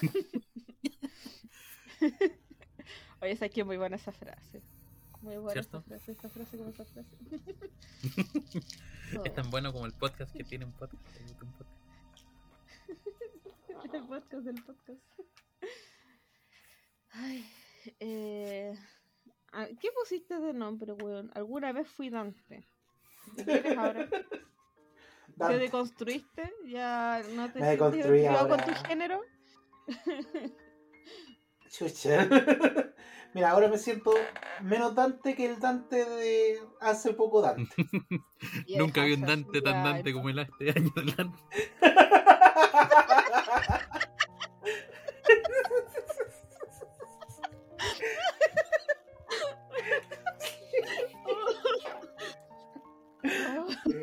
Oye, esa que muy buena esa frase. Muy buena ¿Cierto? esa frase, esa frase como esa frase. Es tan bueno como el podcast que tiene un podcast. un podcast. El podcast del podcast. Ay, eh, ah, ¿Qué pusiste de nombre, weón? ¿Alguna vez fui Dante? ¿Qué quieres ahora? ¿Te Dante. deconstruiste? ¿Ya no te Me sientes deconstruí identificado con ahora. tu género? Chucha. Mira, ahora me siento menos Dante que el Dante de hace poco Dante. Nunca vi un Dante tan Dante como el este año del Dante.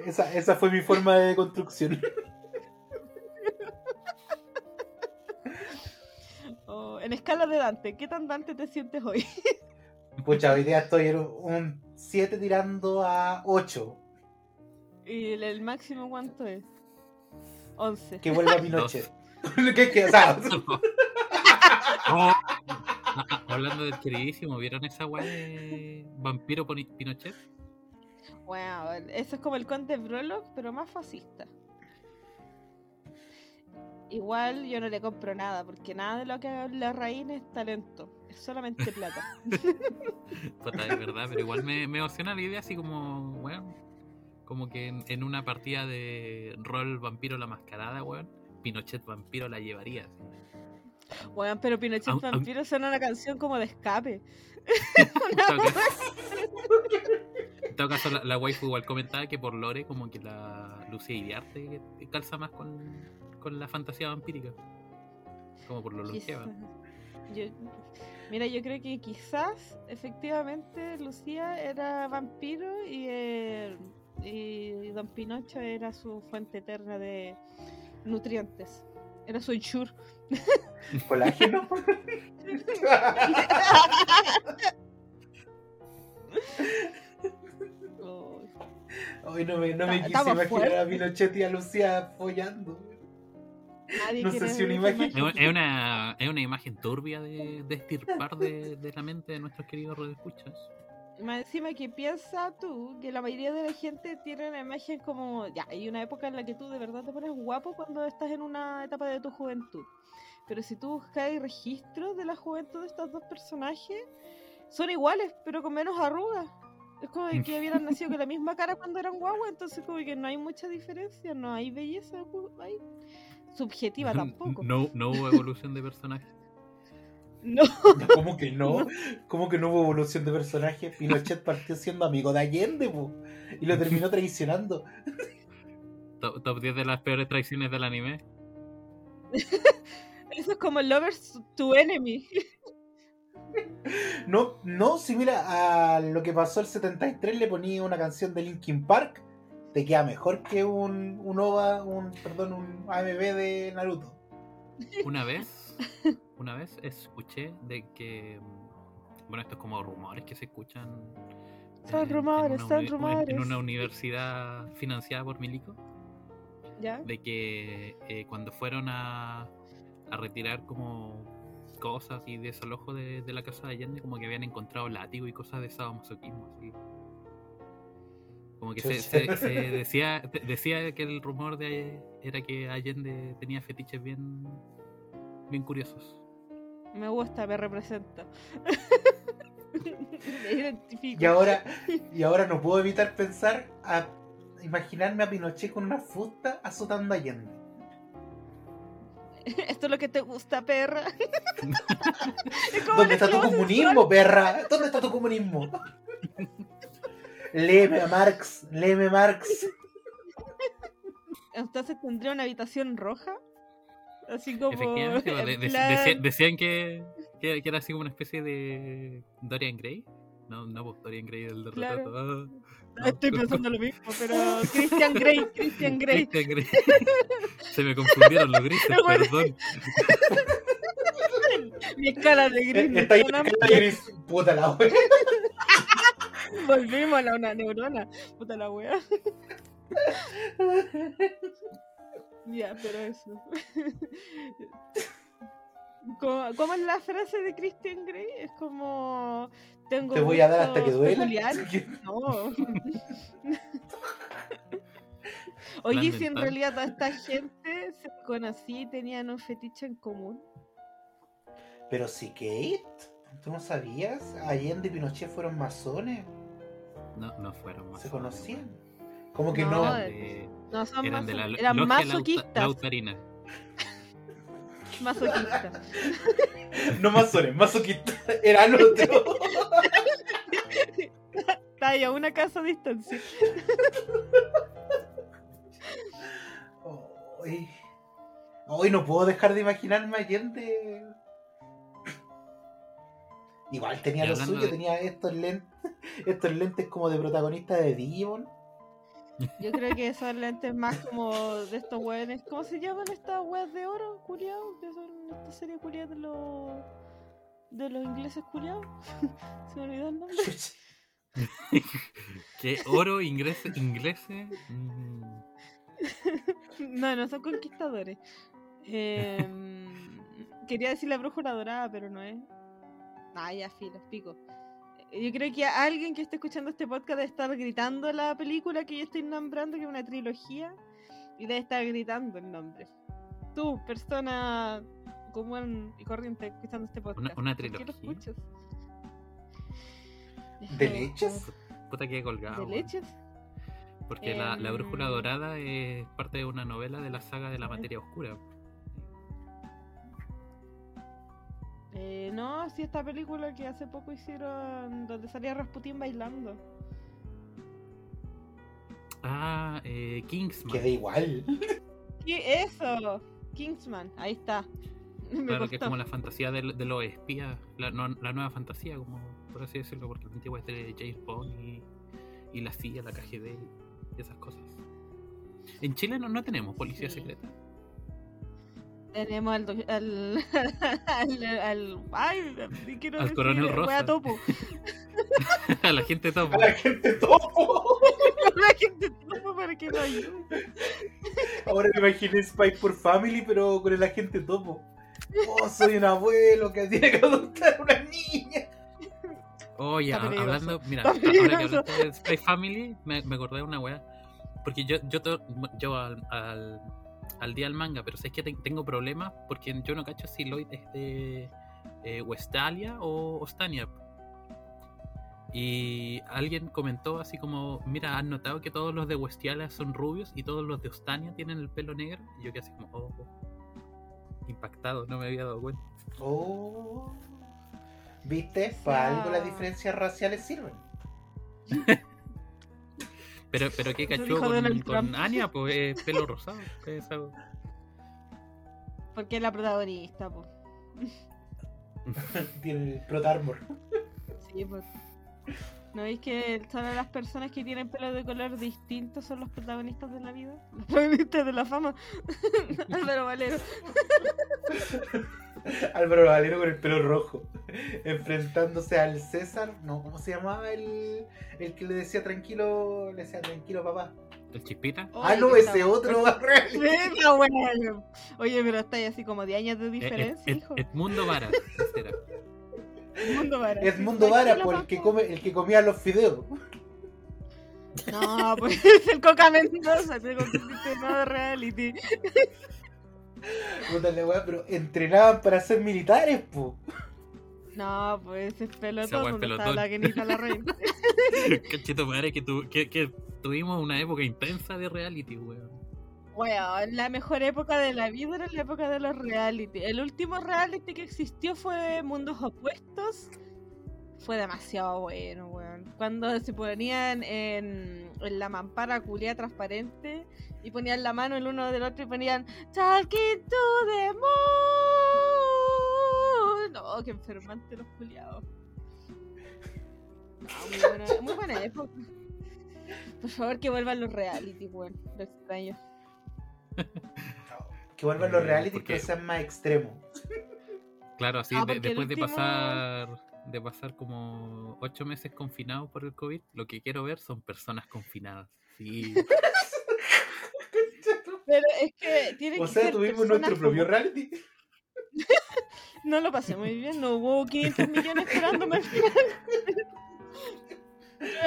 Esa, esa fue mi forma de construcción. En escala de Dante, ¿qué tan Dante te sientes hoy? Pucha, hoy día estoy en un 7 tirando a 8. ¿Y el, el máximo cuánto es? 11. Que vuelva Pinochet. que, que, o sea, Oh, ah, Hablando del queridísimo, ¿vieron esa weá de Vampiro Pinochet? Wow, eso es como el conde Brolock, pero más fascista. Igual yo no le compro nada, porque nada de lo que la raíz es talento, es solamente plata. Puta, es verdad, pero igual me, me emociona la idea así como, weón, como que en, en una partida de rol vampiro la mascarada, weón, Pinochet vampiro la llevaría. así. Weón, pero Pinochet Aun- aun- Vampiro suena una canción como de escape. En todo caso, la, la waifu igual comentaba que por lore como que la Lucía Iriarte calza más con, con la fantasía vampírica. Como por lo longeva. Yo, mira, yo creo que quizás efectivamente Lucía era vampiro y, eh, y Don Pinocho era su fuente eterna de nutrientes. Era su ensure. colágeno. Hoy no me, no me quise imaginar a. Pinochet y a Lucía follando. Nadie No sé si una imagen- Es un- es una, es una imagen turbia de, de estirpar de, de la mente de nuestros queridos radioescuchas. Más encima que piensa tú que la mayoría de la gente tiene una imagen como, ya, hay una época en la que tú de verdad te pones guapo cuando estás en una etapa de tu juventud. Pero si tú buscas registros de la juventud de estos dos personajes, son iguales, pero con menos arrugas. Es como que hubieran nacido con la misma cara cuando eran guaguas, entonces como que no hay mucha diferencia, no hay belleza ahí. Subjetiva tampoco. No, no hubo evolución de personaje. No. ¿Cómo que no? ¿Cómo que no hubo evolución de personaje? Pinochet partió siendo amigo de Allende, po, y lo terminó traicionando. Top, top 10 de las peores traiciones del anime. Eso es como Lovers to Enemy. No, no, si mira, a lo que pasó el 73 le ponía una canción de Linkin Park, te queda mejor que un, un OVA, un, perdón, un AMV de Naruto. Una vez, una vez escuché de que, bueno, esto es como rumores que se escuchan. Son en- rumores, en son rumores. En una universidad financiada por Milico, ¿Ya? de que eh, cuando fueron a, a retirar como cosas y desalojo de, de la casa de Allende, como que habían encontrado látigo y cosas de sadomasoquismo. Así. Como que se, Chucha. se- se decía, decía que el rumor de era que Allende tenía fetiches bien, bien curiosos. Me gusta, me representa. me identifico. Y ahora, y ahora no puedo evitar pensar a imaginarme a Pinochet con una fusta azotando a Allende. Esto es lo que te gusta, perra. ¿Dónde está tu comunismo, perra? ¿Dónde está tu comunismo? Léeme a Marx, léeme Marx. Entonces tendría una habitación roja. Así como. Efectivamente, en de- de- plan- decía- decían que, que, que era así como una especie de Dorian Gray. No, no, pues Dorian Gray del de Claro. retrato. Ah, no. Estoy pensando lo mismo, pero Christian Grey, Christian Grey. Christian Grey. Se me confundieron los grises, perdón. Mi escala de gris. me Está ahí ahí, puta la wea. Volvimos a la una neurona. Puta la wea. Ya, pero eso. ¿Cómo, cómo es la frase de Christian Grey? Es como. Tengo Te voy a dar hasta que duela. No. Oye, si en realidad toda esta gente se conocía y tenían un fetiche en común. Pero si Kate, ¿tú no sabías? Allende y Pinochet fueron masones, No, no fueron más. se conocían. Como que No, no. Eran de, No son eran de la eran masoquistas. lautarina. Masoquistas. No masones, masoquistas. Eran otros. Está ahí a una casa de distancia. Hoy, hoy no puedo dejar de imaginarme a Allende. Igual tenía lo suyo, de- tenía estos lentes, estos lentes como de protagonista de Digimon. Yo creo que son lentes más como de estos weones. ¿Cómo se llaman estas weas de oro, culiados? Que son esta serie culiada de los. de los ingleses culiados. se me olvidó el nombre. ¿Qué oro inglese? inglese? Mm, No, no son conquistadores. Em, quería decir la brújula dorada, pero no es. Ah, ya, filo, pico. Yo creo que alguien que esté escuchando este podcast debe estar gritando la película que yo estoy nombrando, que es una trilogía, y debe estar gritando el nombre. Tú, persona común y corriente escuchando este podcast. una ¿por qué lo trilogía? escuchas? ¿De leches? puta que colgado. ¿De leches? Porque la, la brújula Em. dorada es parte de una novela de la saga de la materia oscura. Eh, no, sí, esta película que hace poco hicieron donde salía Rasputín bailando. Ah, eh, Kingsman. Queda igual. ¿Qué eso? Kingsman, ahí está. Me Claro, que es como la fantasía de, de los espías, la, no- la nueva fantasía, como por así decirlo, porque la antigua es de James Bond y, y la CIA, la KGB y esas cosas. En Chile no, no tenemos policía Sí. secreta. Tenemos al, al, al, al- ay, quiero Al decir, coronel wea Rosa. topo. A la gente topo. A la gente topo. La gente topo para que lo ayude. Ahora me imaginé Spy por Family, pero con el agente topo. Oh, soy un abuelo que tiene que adoptar a una niña. Oye, peligroso. hablando, mira, ahora que hablaste de Spy Family, me, me acordé de una weá. Porque yo, yo, to- yo al, al, al día del manga, pero sé que te- tengo problemas porque yo no cacho si Lloyd es de eh, Westalia o Ostania. Y alguien comentó así como, mira, ¿has notado que todos los de Westalia son rubios y todos los de Ostania tienen el pelo negro? Y yo quedé así como, oh, oh. impactado, no me había dado cuenta. Oh. ¿Viste? Para algo las diferencias raciales sirven. Pero, pero ¿qué cachó con, con. Anya? Pues es pelo rosado. ¿qué es algo? Porque es la protagonista, pues. Tiene el Prot Armor. Sí, pues. ¿No veis que solo las personas que tienen pelo de color distinto son los protagonistas de la vida? Los protagonistas de la fama. Álvaro Valero. Álvaro Valero con el pelo rojo. Enfrentándose al César. No, ¿cómo se llamaba el, el que le decía tranquilo? Le decía tranquilo, papá. ¿El chispita? ah, Oye, no, que ese está- otro bueno. Oye, pero está ahí así como de años de Eh, diferencia, Ed- hijo. Edmundo Vara. Edmundo Vara. Edmundo Vara, pues, el que, come, el que comía los fideos. No, pues es el Coca Mendoza, te convertiste en nuevo reality. Puta la weá, pero entrenaban para ser militares, po. No, pues ese es Esa pelotón está pelotón. la Kenita la reina. Cachito madre que, tu- que, que tuvimos una época intensa de reality, weón. Weón, la mejor época de la vida era la época de los reality. El último reality que existió fue Mundos Opuestos. Fue demasiado bueno, weón. Cuando se ponían en, en la mampara culia transparente y ponían la mano el uno del otro y ponían Talking to the moon. No, qué enfermante los culiados. No, muy buena, muy buena época. Por favor, que vuelvan los reality, weón. Lo extraño. Que vuelvan los Eh, reality porque- que sean más extremos. Claro, así Ah, de- después de pasar de pasar como ocho meses confinados por el COVID, lo que quiero ver son personas confinadas. Sí, Pero es que tiene O que sea, ser tuvimos personas nuestro propio como- reality. No lo pasé muy bien, no hubo 500 millones esperándome al final.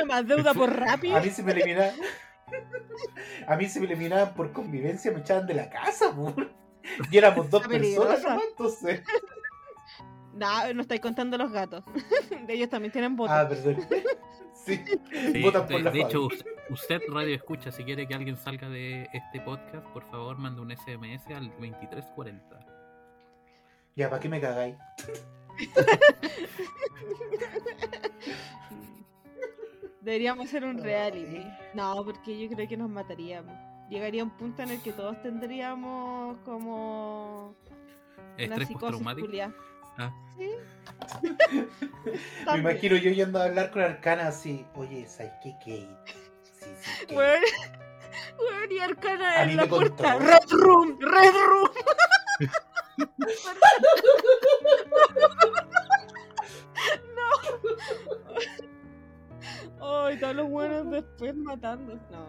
Más deuda por rápido. A mí se me eliminaban. A mí se me eliminaban por convivencia, me echaban de la casa, po. Y éramos dos personas, nomás, entonces. No, no estáis contando los gatos. Ellos también tienen votos. Ah, perdón. Sí, Sí, votan de, por la de hecho, usted, radio escucha, si quiere que alguien salga de este podcast, por favor mande un SMS al 2340. Ya, ¿para qué me cagáis? Deberíamos hacer un reality. Ay. No, porque yo creo que nos mataríamos. Llegaría un punto en el que todos tendríamos como una Estrés psicosis postraumático. Ah. Sí. Me imagino yo yendo a hablar con Arcana así. Oye, ¿sabes qué, Kate? Sí, sí, Kate. Y Arcana en la puerta. contó. Red Room, Red Room. no. Ay, todos los buenos después matando. No.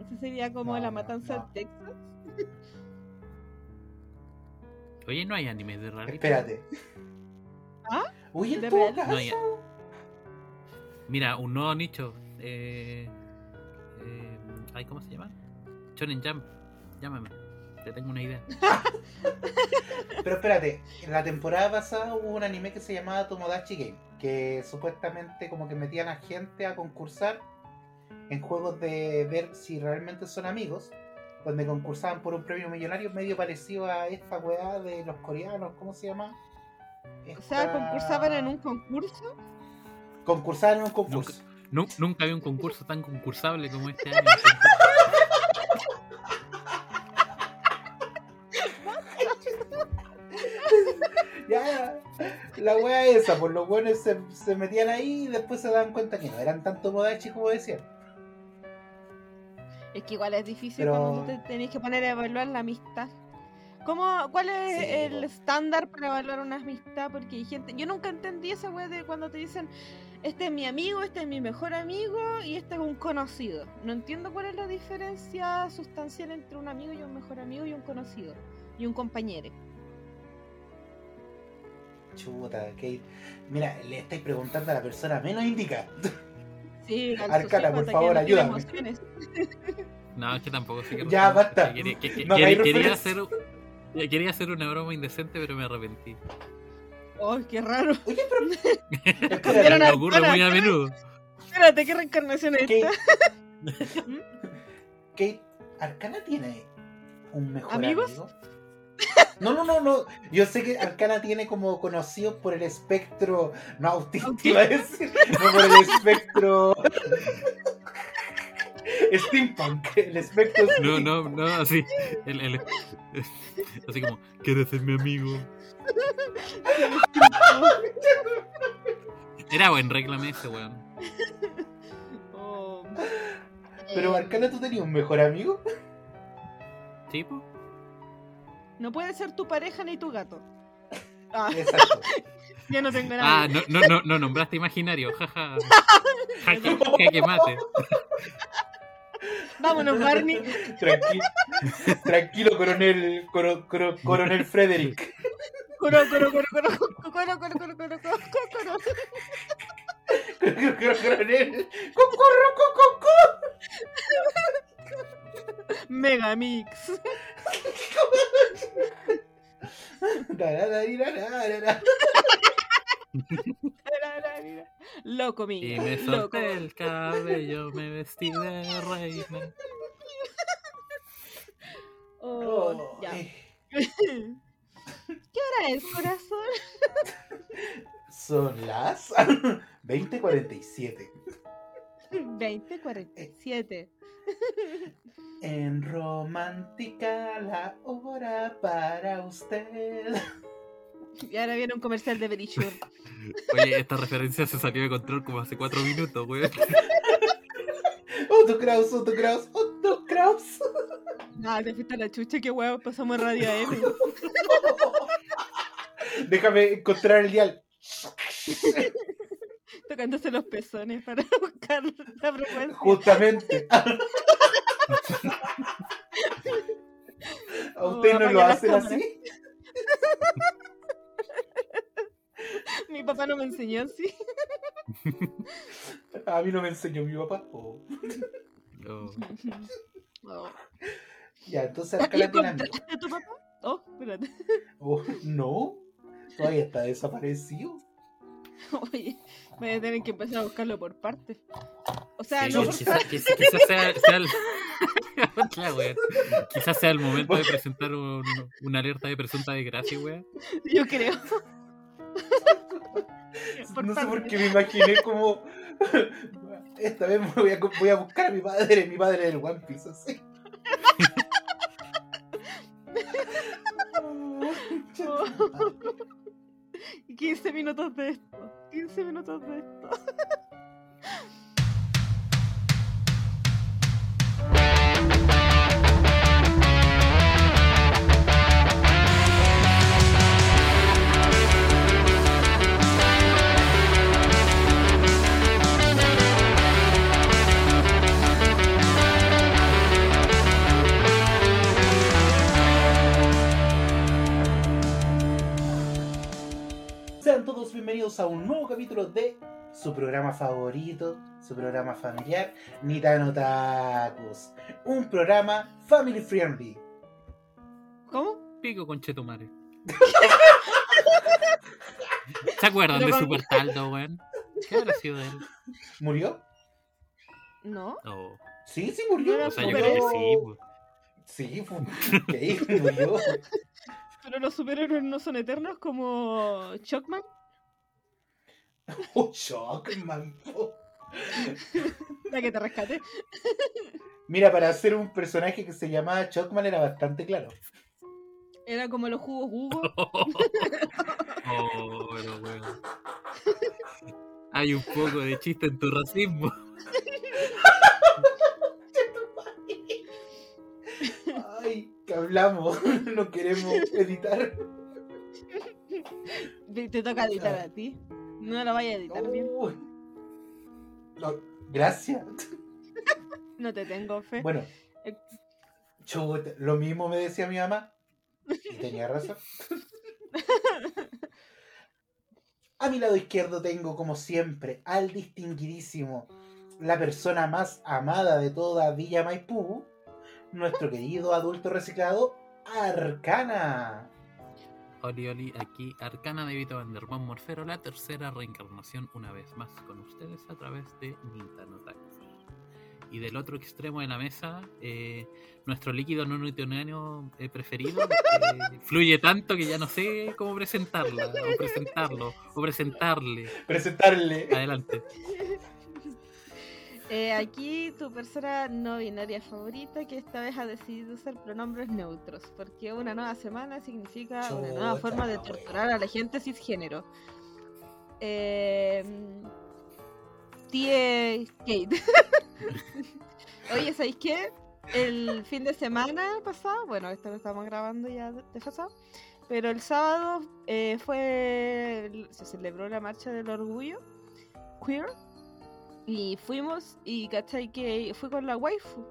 Esa sería como No, la matanza no. en Texas. Oye, no hay anime de reality. Espérate. ¿Ah? Oye, ¿De todo caso. No, ya. Mira, un nuevo nicho. Eh, eh, ay, ¿Cómo se llama? Shonen Jump. Llámame. Te tengo una idea. Pero espérate, en la temporada pasada hubo un anime que se llamaba Tomodachi Game, que supuestamente como que metían a gente a concursar en juegos de ver si realmente son amigos, donde concursaban por un premio millonario medio parecido a esta weá de los coreanos, ¿cómo se llama? O sea, concursaban en un concurso. Concursaban en un concurso. Nu- nunca había un concurso tan concursable como este año. Ya, la weá esa, pues los buenos se, se metían ahí y después se daban cuenta que no eran tan Tomodachi como decían. Es que igual es difícil Pero- cuando tú te tenés que poner a evaluar la amistad. ¿Cómo, ¿Cuál es Sí, el estándar para evaluar una amistad? Porque hay gente. Yo nunca entendí esa wea de cuando te dicen: Este es mi amigo, este es mi mejor amigo y este es un conocido. No entiendo cuál es la diferencia sustancial entre un amigo y un mejor amigo y un conocido. Y un compañero. Chuta, Kate. Mira, le estáis preguntando a la persona menos indicada. Sí, Arcana, por que favor, ayúdame. emociones. No, es que tampoco sé qué Ya, basta. que- que- No quería- referencia. hacer, ya quería hacer una broma indecente, pero me arrepentí. ¡Oh, qué raro! Oye, pero. Me ocurre muy a menudo. Espérate, ¿qué reencarnación es Kate. esta? Kate, ¿Arcana tiene un mejor ¿Amigos? amigo? No, no, no, no. Yo sé que Arcana tiene como conocido por el espectro. No autista, iba a decir. No por el espectro. Steampunk. El espectro. No, steampunk. no, no, así. el- el- así como, ¿quieres ser mi amigo? Era buen réclame ese, weón. Oh. Pero Arcana, ¿tú tenías un mejor amigo? ¿Sí, po? No puede ser tu pareja ni tu gato. Ah, Exacto. ya no tengo nada. Ah, no, no, no, no nombraste imaginario, jaja. Jaque, jaque mate. Vámonos, Barney. Tranquilo, tranquilo, coronel, coro- coro- coronel Frederick. Coro, coro, coro, coro, coro, coro, coro, coro, coro, coro, coro. coronel. Cocorro. Megamix. Loco, mix. Y me Loco. solté el cabello, me vestí de reina. Oh, Oh, ya. eh, ¿Qué hora es, corazón? Son las 20:47. 2047. En romántica la hora para usted. Y ahora viene un comercial de Berisur. Oye, esta referencia se salió de control como hace cuatro minutos, weón. Otto Kraus, Otto Kraus, Otto Kraus. Ah, te fuiste a la chucha, qué huevo, pasamos radio AM. Déjame encontrar el dial. Tocándose los pezones para buscar la frecuencia. Justamente. ¿A usted Oh, no lo hacen cámaras. así? Mi papá no me enseñó así. A mí no me enseñó mi papá. Oh. Oh, Oh. Ya, entonces ¿Y Arcana tiene amigos. encontraste a tu papá? Oh, espérate. Oh, no, todavía está desaparecido. Oye, voy a tener que empezar a buscarlo por partes. O sea, sí, no quizás quizás- quizás sea, sea el... Quizás sea el momento de presentar un- una alerta de presunta desgracia, wea. Yo creo. Por no sé por qué me imaginé como. Esta vez me voy a, voy a buscar a mi padre, mi padre del One Piece, así. Y 15 minutos de esto. 15 minutos de esto. Todos bienvenidos a un nuevo capítulo de su programa favorito, su programa familiar, Nitano Tacos. Un programa family friendly. ¿Cómo? Pico con Chetumare. ¿Se acuerdan de Super Taldo, weón? ¿Qué habrá sido de él? ¿Murió? No. No. Sí, sí murió. Era O sea, yo creo que Murió- sí, pues. Sí, fue... ¿Qué? murió. Pero los superhéroes no son eternos como Shockman. Oh, Shockman. po. La que te rescate. Mira, para hacer un personaje que se llamaba Shockman era bastante claro. Era como los jugos Hugo. Oh, pero weón. Hay un poco de chiste en tu racismo. Ay, que hablamos, no queremos editar. Te te toca editar a ti. No la vaya a editar bien. No, gracias. No te tengo fe. Bueno, chuta, lo mismo me decía mi mamá. Y tenía razón. A mi lado izquierdo tengo, como siempre, al distinguidísimo, la persona más amada de toda Villa Maipú, nuestro querido adulto reciclado, Arcana. Oli, oli, aquí Arcana de Vito Vanderman Morfero, la tercera reencarnación una vez más con ustedes a través de Nintano. Y del otro extremo de la mesa, eh, nuestro líquido no newtoniano eh, preferido eh, fluye tanto que ya no sé cómo presentarla, o presentarlo, o presentarle. Presentarle. Adelante. Eh, aquí tu persona no binaria favorita que esta vez ha decidido usar pronombres neutros, porque una nueva semana significa una nueva forma de torturar a la gente cisgénero. Eh, Tie Kate. Oye, ¿sabéis qué? El fin de semana pasado, bueno, esto lo estamos grabando ya de- desfasado, pero el sábado eh, fue se celebró la marcha del orgullo queer y fuimos y cachai que fui con la waifu.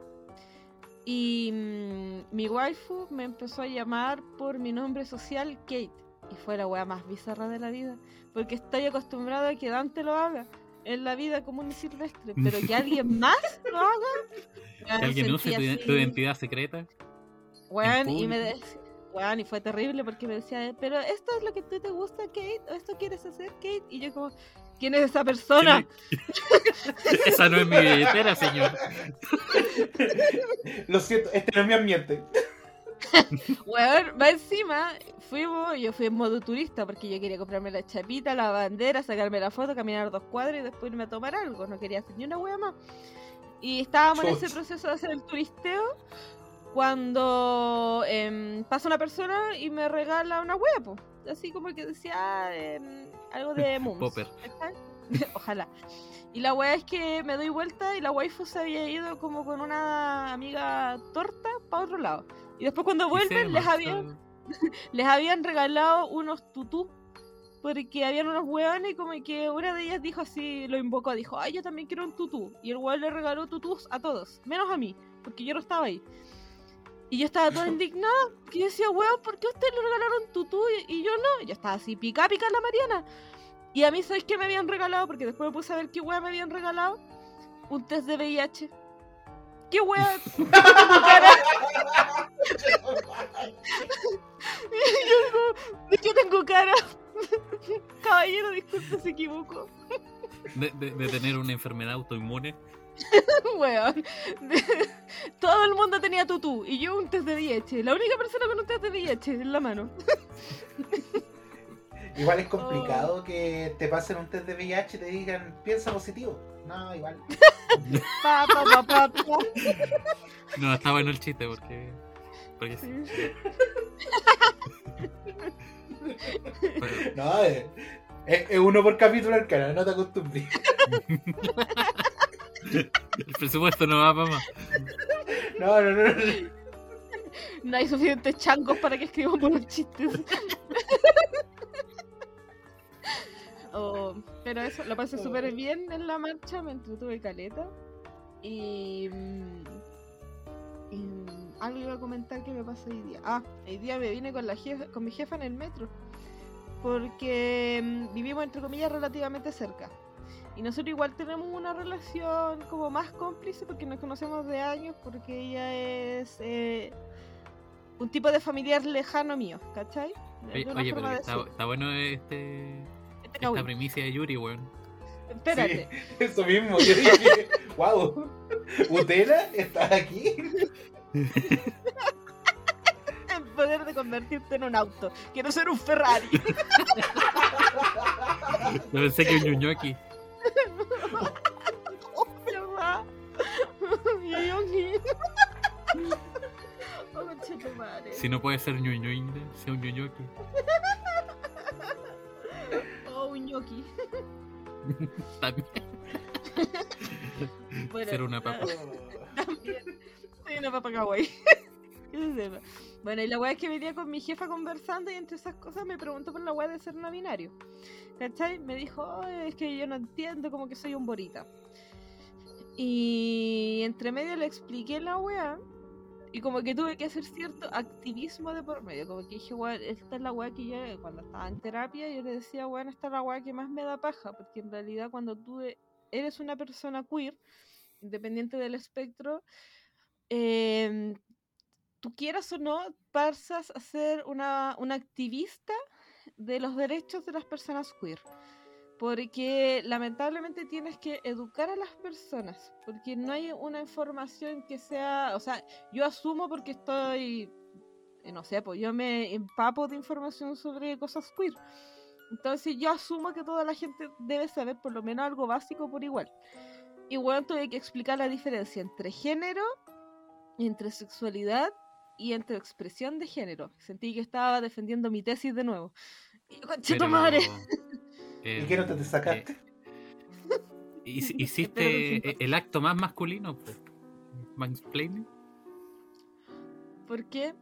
Y mm, mi waifu me empezó a llamar por mi nombre social Kate. Y fue la wea más bizarra de la vida. Porque estoy acostumbrada a que Dante lo haga en la vida común y silvestre. Pero que alguien más lo haga. Que alguien use tu, tu identidad secreta. Weón, y me decía, weón, y fue terrible porque me decía, pero esto es lo que tú te gusta, Kate, o esto quieres hacer, Kate, y yo como, ¿quién es esa persona? Esa no es mi billetera, señor. Lo siento, este no es mi ambiente. Weón, va encima, fuimos, yo fui en modo turista porque yo quería comprarme la chapita, la bandera, sacarme la foto, caminar dos cuadras y después irme a tomar algo, no quería hacer ni una wea más. Y estábamos en ese proceso de hacer el turisteo cuando em, pasa una persona y me regala una wea, po. así como que decía em, algo de Mums. Popper. Ojalá. Y la wea es que me doy vuelta y la waifu se había ido como con una amiga torta para otro lado. Y después cuando vuelven les habían, les habían regalado unos tutú. Porque habían unos hueones y como que una de ellas dijo así, lo invocó, dijo, ay, yo también quiero un tutú. Y el hueón le regaló tutús a todos, menos a mí, porque yo no estaba ahí. Y yo estaba toda indignada, que yo decía, weón, ¿por qué ustedes le regalaron tutú y, yo no? Yo estaba así, pica, pica la Mariana. Y a mí, ¿sabes qué me habían regalado? Porque después me puse a ver qué wea me habían regalado. Un test de VIH. ¿Qué digo, ¿de qué tengo cara? Caballero, disculpe, se equivocó. De, de- de tener una enfermedad autoinmune. Weón. De- Todo el mundo tenía tutú y yo un test de VIH. La única persona con un test de VIH en la mano. Igual es complicado que te pasen un test de VIH y te digan, piensa positivo. No, igual. Pa, pa, pa, pa, pa. No, está bueno el chiste porque. Porque sí. Pero- No, es, es- es uno por capítulo al canal, no te acostumbres. El presupuesto no va para más. No, no, no. no. No hay suficientes changos para que escriban buenos chistes. Oh, pero eso, lo pasé súper bien en la marcha, me entretuve caleta. Y, mm, y, algo iba a comentar que me pasó hoy día. Ah, hoy día me vine con, la jefa, con mi jefa en el metro. Porque mm, vivimos, entre comillas, relativamente cerca. Y nosotros igual tenemos una relación como más cómplice porque nos conocemos de años, porque ella es eh, un tipo de familiar lejano mío, ¿cachai? De Oye, pero está, bueno este, Este esta primicia de Yuri, weón. Espérate. Sí, eso mismo, yo dije, wow, Utena, ¿estás aquí? El poder de convertirte en un auto. Quiero ser un Ferrari. Yo pensé que un ñuñoqui. Si no puede ser ñuñoin, sea un ñuñoqui. Oh, un ñoqui. También Bueno, ser una papa. También. Soy una papa kawaii. Bueno, y la weá es que venía con mi jefa conversando y entre esas cosas me preguntó por la weá de ser no binario. ¿Cachai? Me dijo, "Oh, es que yo no entiendo, como que soy un borita. Y entre medio le expliqué la weá y como que tuve que hacer cierto activismo de por medio. Como que dije, weón, esta es la weá que yo cuando estaba en terapia yo le decía, weón, esta es la weá que más me da paja. Porque en realidad cuando tú eres una persona queer, independiente del espectro, em, tú quieras o no, pasas a ser una, una activista de los derechos de las personas queer. Porque lamentablemente tienes que educar a las personas, porque no hay una información que sea, o sea, yo asumo porque estoy, eh, no sé, pues yo me empapo de información sobre cosas queer. Entonces yo asumo que toda la gente debe saber por lo menos algo básico por igual. Bueno, tuve que explicar la diferencia entre género, entre sexualidad y entre expresión de género. Sentí que estaba defendiendo mi tesis de nuevo. Y yo, "Conche tu Pero, madre". eh, ¿Y qué nota te sacaste? eh, hiciste eh, el acto más masculino, pues. Mansplaining. ¿Por qué?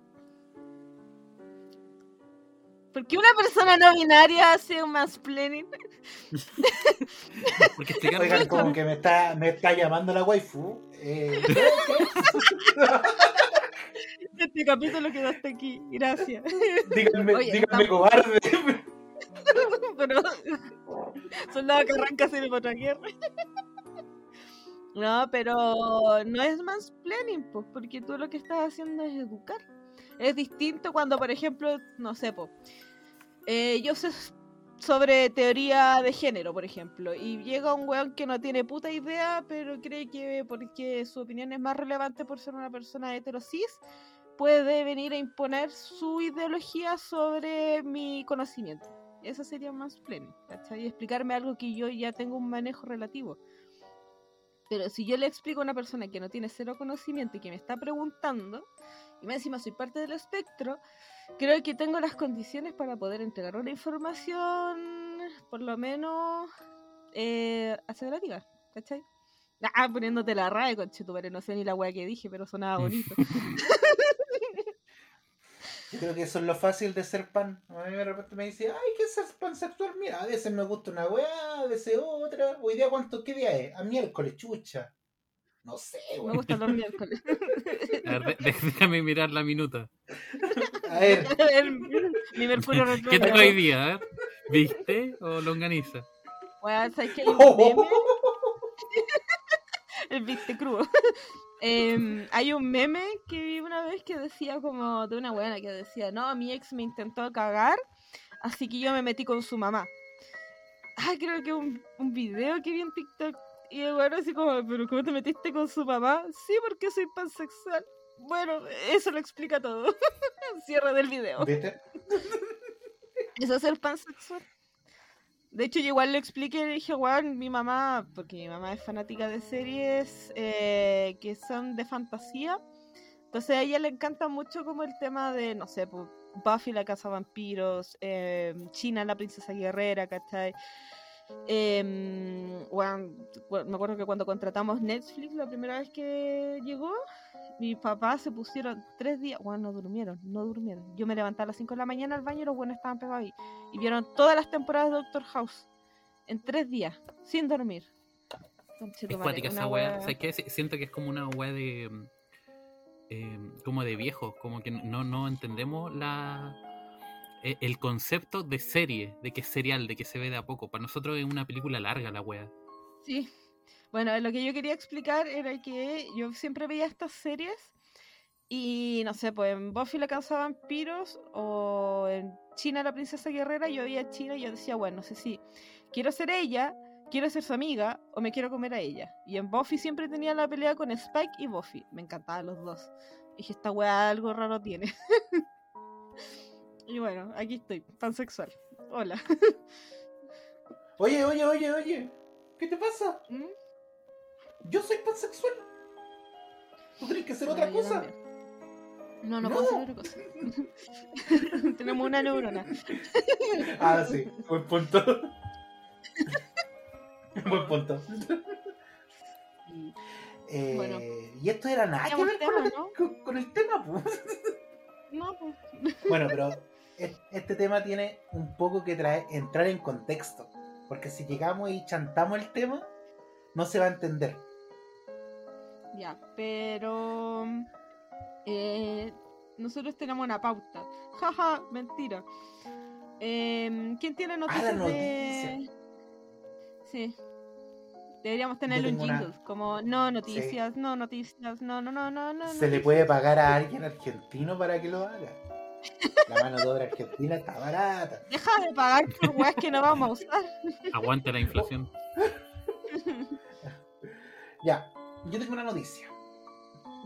¿Por qué una persona no binaria hace un mansplaining? Porque explicar Oigan, como que me está, me está llamando la waifu. Eh, Este capítulo quedó hasta aquí. Gracias. díganme, Oye, díganme estamos- cobarde. Pero soldado que arranca sin otra guerra. No, pero no es mansplaining, pues, porque tú lo que estás haciendo es educar. Es distinto cuando, por ejemplo, no sé, pues, eh, yo sé sobre teoría de género, por ejemplo, y llega un weón que no tiene puta idea, pero cree que porque su opinión es más relevante por ser una persona heterosis, puede venir a imponer su ideología sobre mi conocimiento. Eso sería más pleno, ¿cachai? Y explicarme algo que yo ya tengo un manejo relativo. Pero si yo le explico a una persona que no tiene cero conocimiento y que me está preguntando, y más encima soy parte del espectro, creo que tengo las condiciones para poder entregar una información, por lo menos, eh, ¿cachai? Ah, poniéndote la raya, conchetumare, no sé ni la wea que dije, pero sonaba bonito. Yo creo que eso es lo fácil de ser pan. A mí de repente me dice, ay, ¿qué es ser pansexual? Mira, a veces me gusta una weá, a veces otra. Hoy día, ¿cuánto? ¿Qué día es? A miércoles, chucha. No sé, Me weón. gustan los miércoles. A ver, de- déjame mirar la minuta. A ver, El- mi mercurio ¿Qué tengo hoy día? A ver. ¿Viste? ¿O longaniza? Bueno, ¿sabes meme? El viste crudo. Em, hay un meme que vi una vez que decía como de una buena que decía, no, mi ex me intentó cagar, así que yo me metí con su mamá. Ah, creo que un, un video que vi en TikTok. Y el bueno así como, pero ¿cómo te metiste con su mamá? Sí, porque soy pansexual. Bueno, eso lo explica todo. Cierre del video. ¿Viste? Eso es el pansexual. De hecho, yo igual le expliqué, le dije, weón, mi mamá, porque mi mamá es fanática de series eh, que son de fantasía. Entonces a ella le encanta mucho como el tema de, no sé, pues, Buffy la casa vampiros, eh, China la princesa guerrera, ¿cachai? Em, cu- me acuerdo que cuando contratamos Netflix la primera vez que llegó, mis papás se pusieron tres días, bueno, no durmieron, no durmieron. Yo me levantaba a las 5 de la mañana al baño y los buenos estaban pegados ahí. Y vieron todas las temporadas de Doctor House en tres días, sin dormir. Es Conchetumare, cuática una esa weá. wea-. Si- Siento que es como una weá de. eh, como de viejos, como que no, no entendemos la e- el concepto de serie, de que es serial, de que se ve de a poco. Para nosotros es una película larga la weá. Sí. Bueno, lo que yo quería explicar era que yo siempre veía estas series y no sé, pues en Buffy la casa de vampiros o en China la princesa guerrera, yo veía a China y yo decía, bueno, no sé si quiero ser ella, quiero ser su amiga o me quiero comer a ella. Y en Buffy siempre tenía la pelea con Spike y Buffy. Me encantaban los dos. dije, esta weá algo raro tiene. y bueno, aquí estoy, pansexual. Hola. Oye, oye, oye, oye. ¿Qué te pasa? ¿Mm? Yo soy pansexual. ¿Tú tienes que hacer otra cosa? también. No, no, No. puedo hacer otra cosa. Tenemos una neurona. Ah, sí. Buen punto. Buen punto. Eh, Bueno. y esto era nada que ver con, tema, ¿no? con- con el tema, pues. No, pues. Bueno, pero es- este tema tiene un poco que traer, entrar en contexto. Porque si llegamos y chantamos el tema, no se va a entender. Ya, pero. Eh, nosotros tenemos una pauta. Jaja, mentira. Em, ¿Quién tiene noticias Ah, la de.? Sí. Deberíamos tenerle un una- jingle. Como, no noticias, no noticias, no, no, no, no, no. ¿Se le puede pagar a alguien argentino para que lo haga? La mano de obra argentina está barata. Deja de pagar por weas que no vamos a usar. Aguante la inflación. Ya, yo tengo una noticia.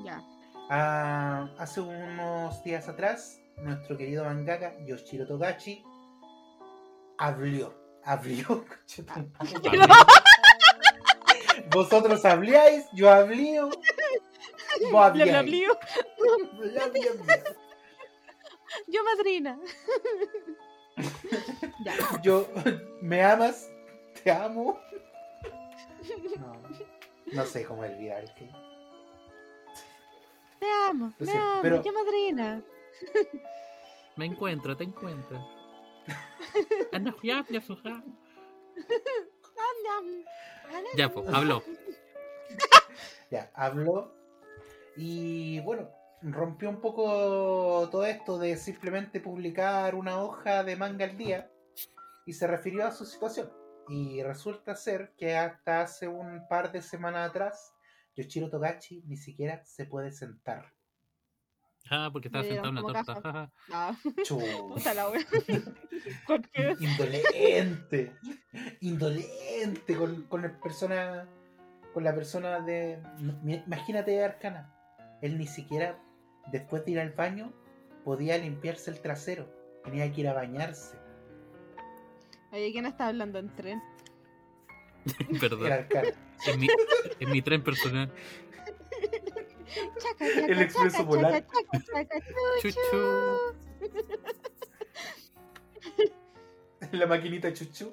ya. Ah, hace unos días atrás, nuestro querido mangaka Yoshiro Togachi habló. Habló. Vosotros habláis, yo hablío. Vos habláis. Yo madrina. Yo, ¿me amas? ¿Te amo? No, no sé cómo olvidar. Te amo, Lo me amo, pero- yo madrina. Me encuentro, te encuentro. Ya, pues, habló. Ya, habló y bueno, rompió un poco todo esto de simplemente publicar una hoja de manga al día y se refirió a su situación. Y resulta ser que hasta hace un par de semanas atrás, Yoshiro Togachi ni siquiera se puede sentar. Ah, porque estaba sentado en la torta. Ah, Chu. puta la wea. ¿Por qué? Indolente. Indolente con, con el persona. Con la persona de. mi- Imagínate Arcana. Él ni siquiera, después de ir al baño, podía limpiarse el trasero. Tenía que ir a bañarse. Oye, ¿quién está hablando en tren? Perdón. Era Arcana. Es mi, es mi tren personal. Chaca, chaca, El expreso chaca, polar. chaca, chaca, chaca, Chuchu. La maquinita chuchu.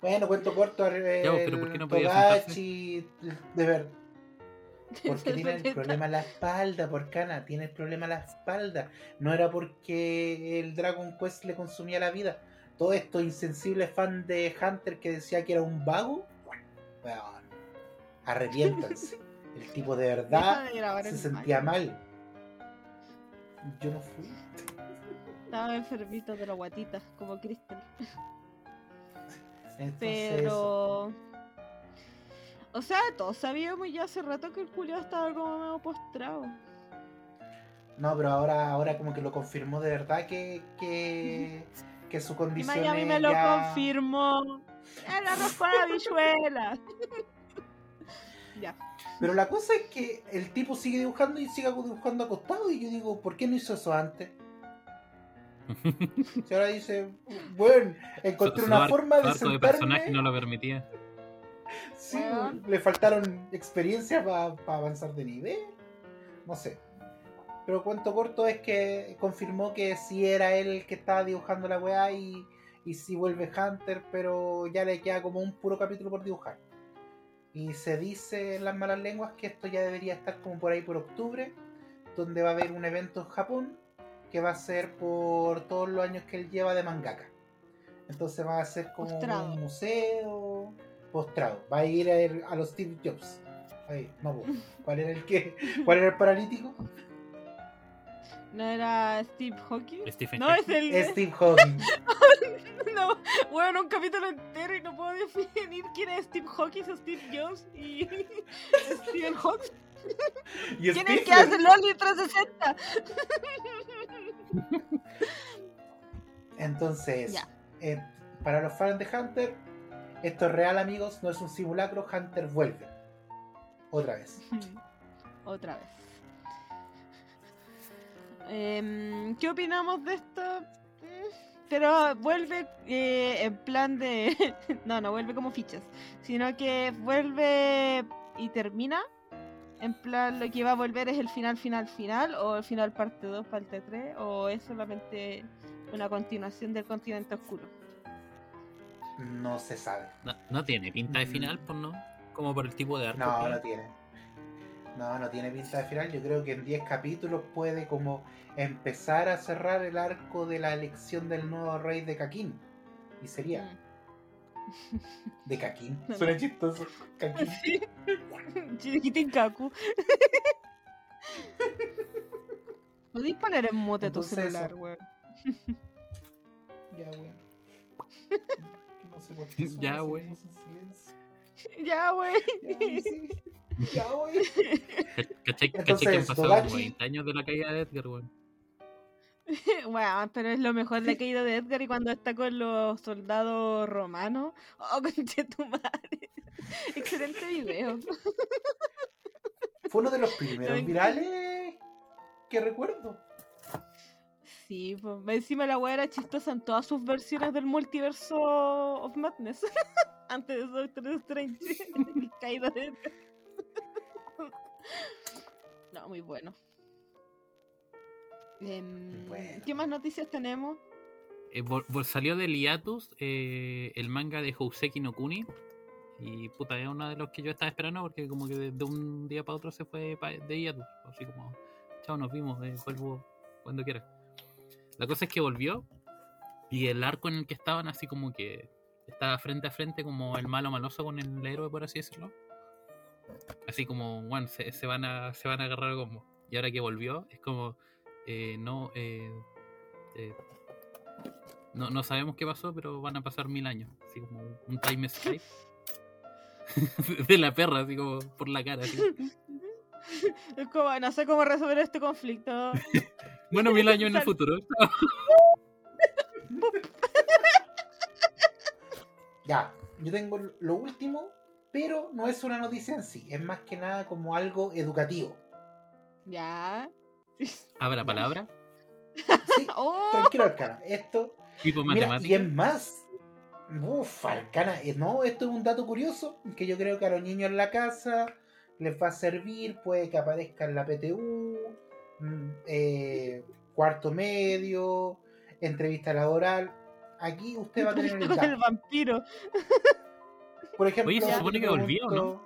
Bueno, cuento corto. eh, Ya, pero ¿por qué no podía Togachi, de ver. Porque tiene el problema en la espalda, por cana, tiene el problema en la espalda. No era porque el Dragon Quest le consumía la vida. Todos estos insensibles fans de Hunter que decía que era un vago, weón, arrepiéntanse. El tipo de verdad de se sentía mal. Yo no fui. Estaba enfermito de la guatita, como Crystal. Entonces, Pero. O sea, todos sabíamos ya hace rato que el culiao estaba como medio postrado. No, pero ahora, ahora como que lo confirmó de verdad que, que, que su Y condición Miami es me lo confirmó. El arroz con habichuela. ya. Pero la cosa es que el tipo sigue dibujando y sigue dibujando acostado y yo digo, ¿por qué no hizo eso antes? Si ahora dice, bueno, encontré Su- su una ar- forma de arco de personaje sentarme. no lo permitía. Sí, le faltaron experiencias para avanzar de nivel. No sé. Pero cuento corto es que confirmó que sí era él el que estaba dibujando la weá y, y sí vuelve Hunter, pero ya le queda como un puro capítulo por dibujar. Y se dice en las malas lenguas que esto ya debería estar como por ahí por octubre, donde va a haber un evento en Japón que va a ser por todos los años que él lleva de mangaka. Entonces va a ser como Postrado. un museo postrado. Va a ir a, a los Steve Jobs. Ahí, no. ¿cuál era el que? ¿Cuál era el paralítico? ¿No era Steve Hawking? Stephen No, es el. Steve Hawking. No, bueno, un capítulo entero y no puedo definir quién es Steve Hawking o Steve Jobs y Steven Hawking. Y ¿Quién es el que Stephen. hace Loli 360? Entonces, eh, para los fans de Hunter, esto es real, amigos, no es un simulacro. Hunter vuelve. Otra vez. Otra vez. Em, ¿Qué opinamos de esto? Pero vuelve eh, en plan de... no, no vuelve como fichas, sino que vuelve y termina. En plan, lo que va a volver es el final, final, final, o el final parte 2, parte 3, o es solamente una continuación del continente oscuro. No se sabe. No, no tiene pinta de Mm. final, pues no. Como por el tipo de arco. No, no tiene. No, no tiene pinta de final. Yo creo que en 10 capítulos puede como empezar a cerrar el arco de la elección del nuevo rey de Kakin. Y sería Mm. de Kakin. No. Suena chistoso. Kakin. Sí. Chiriquitín Kaku. Podéis poner en mute tu celular, weón. Ya, weón. No sé por qué Ya, weón. si es- Ya, wey. ¿Cachai, cachai que han Entonces, pasado como 20 años de la caída de Edgar, weón? Weón, pero es lo mejor la caída de Edgar y cuando está con los soldados romanos. Oh, conche tu madre. Excelente video. Fue uno de los primeros virales que recuerdo. Sí, pues encima la weá era chistosa en todas sus versiones del multiverso of Madness. Antes de Doctor Strange. caída de Edgar. no, muy bueno. Em, Bueno. ¿Qué más noticias tenemos? Eh, salió de Liatus eh, el manga de Houseki no Kuni. Y puta, es uno de los que yo estaba esperando porque como que de, de un día para otro se fue de Liatus. Así como, chao, nos vimos, eh, vuelvo cuando quiera. La cosa es que volvió y el arco en el que estaban así como que estaba frente a frente como el malo maloso con el héroe, por así decirlo. Así como, bueno, se, se van a se van a agarrar como. Y ahora que volvió, es como, eh, no, eh, eh, no, no sabemos qué pasó, pero van a pasar mil años. Así como un time skip. de la perra, así como por la cara. así. Es como, no sé cómo resolver este conflicto. Bueno, mil años en el futuro. Ya, yo tengo lo último, pero no es una noticia en sí, es más que nada como algo educativo. ya. Abra palabra. Sí, Oh, tranquilo, Arcana. Esto, Tipo mira, y es más, uff, Arcana, eh, no, esto es un dato curioso que yo creo que a los niños en la casa les va a servir, puede que aparezca en la PTU, mm, eh, cuarto medio, entrevista laboral. Aquí usted va a tener el con el dato. vampiro. Por ejemplo, Oye, se supone que volvió, ¿o pregunto-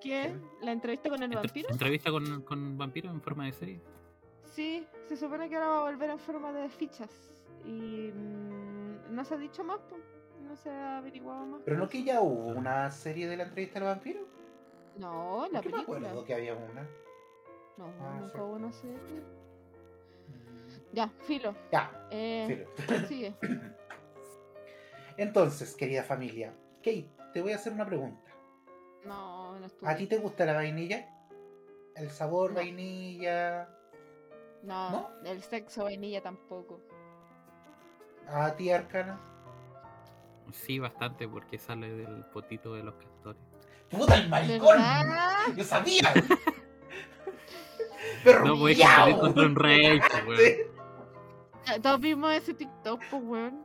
¿Qué? ¿La entrevista con el Entre- vampiro? entrevista con, con vampiro en forma de serie. Sí, se supone que ahora va a volver en forma de fichas. Y mm, no se ha dicho más, pues. No se ha averiguado más. Pero no que ya hubo una serie de la entrevista al vampiro. No, la película. acuerdo que había una. No, Ah, nunca hubo una serie. Ya, filo. Ya, Eh, filo. sigue. Entonces, querida familia, Kate, te voy a hacer una pregunta. No, no estuve. ¿A ti te gusta la vainilla? ¿El sabor No. vainilla? No, ¿No? el sexo vainilla tampoco. ¿A ti, Arcana? Sí, bastante, porque sale del potito de los castores. ¡Puta el maricón! ¿Verdad? ¡Yo sabía! ¡Perro No puedes miau! competir contra un rey, weón. Todos vimos ese TikTok, pues, weón.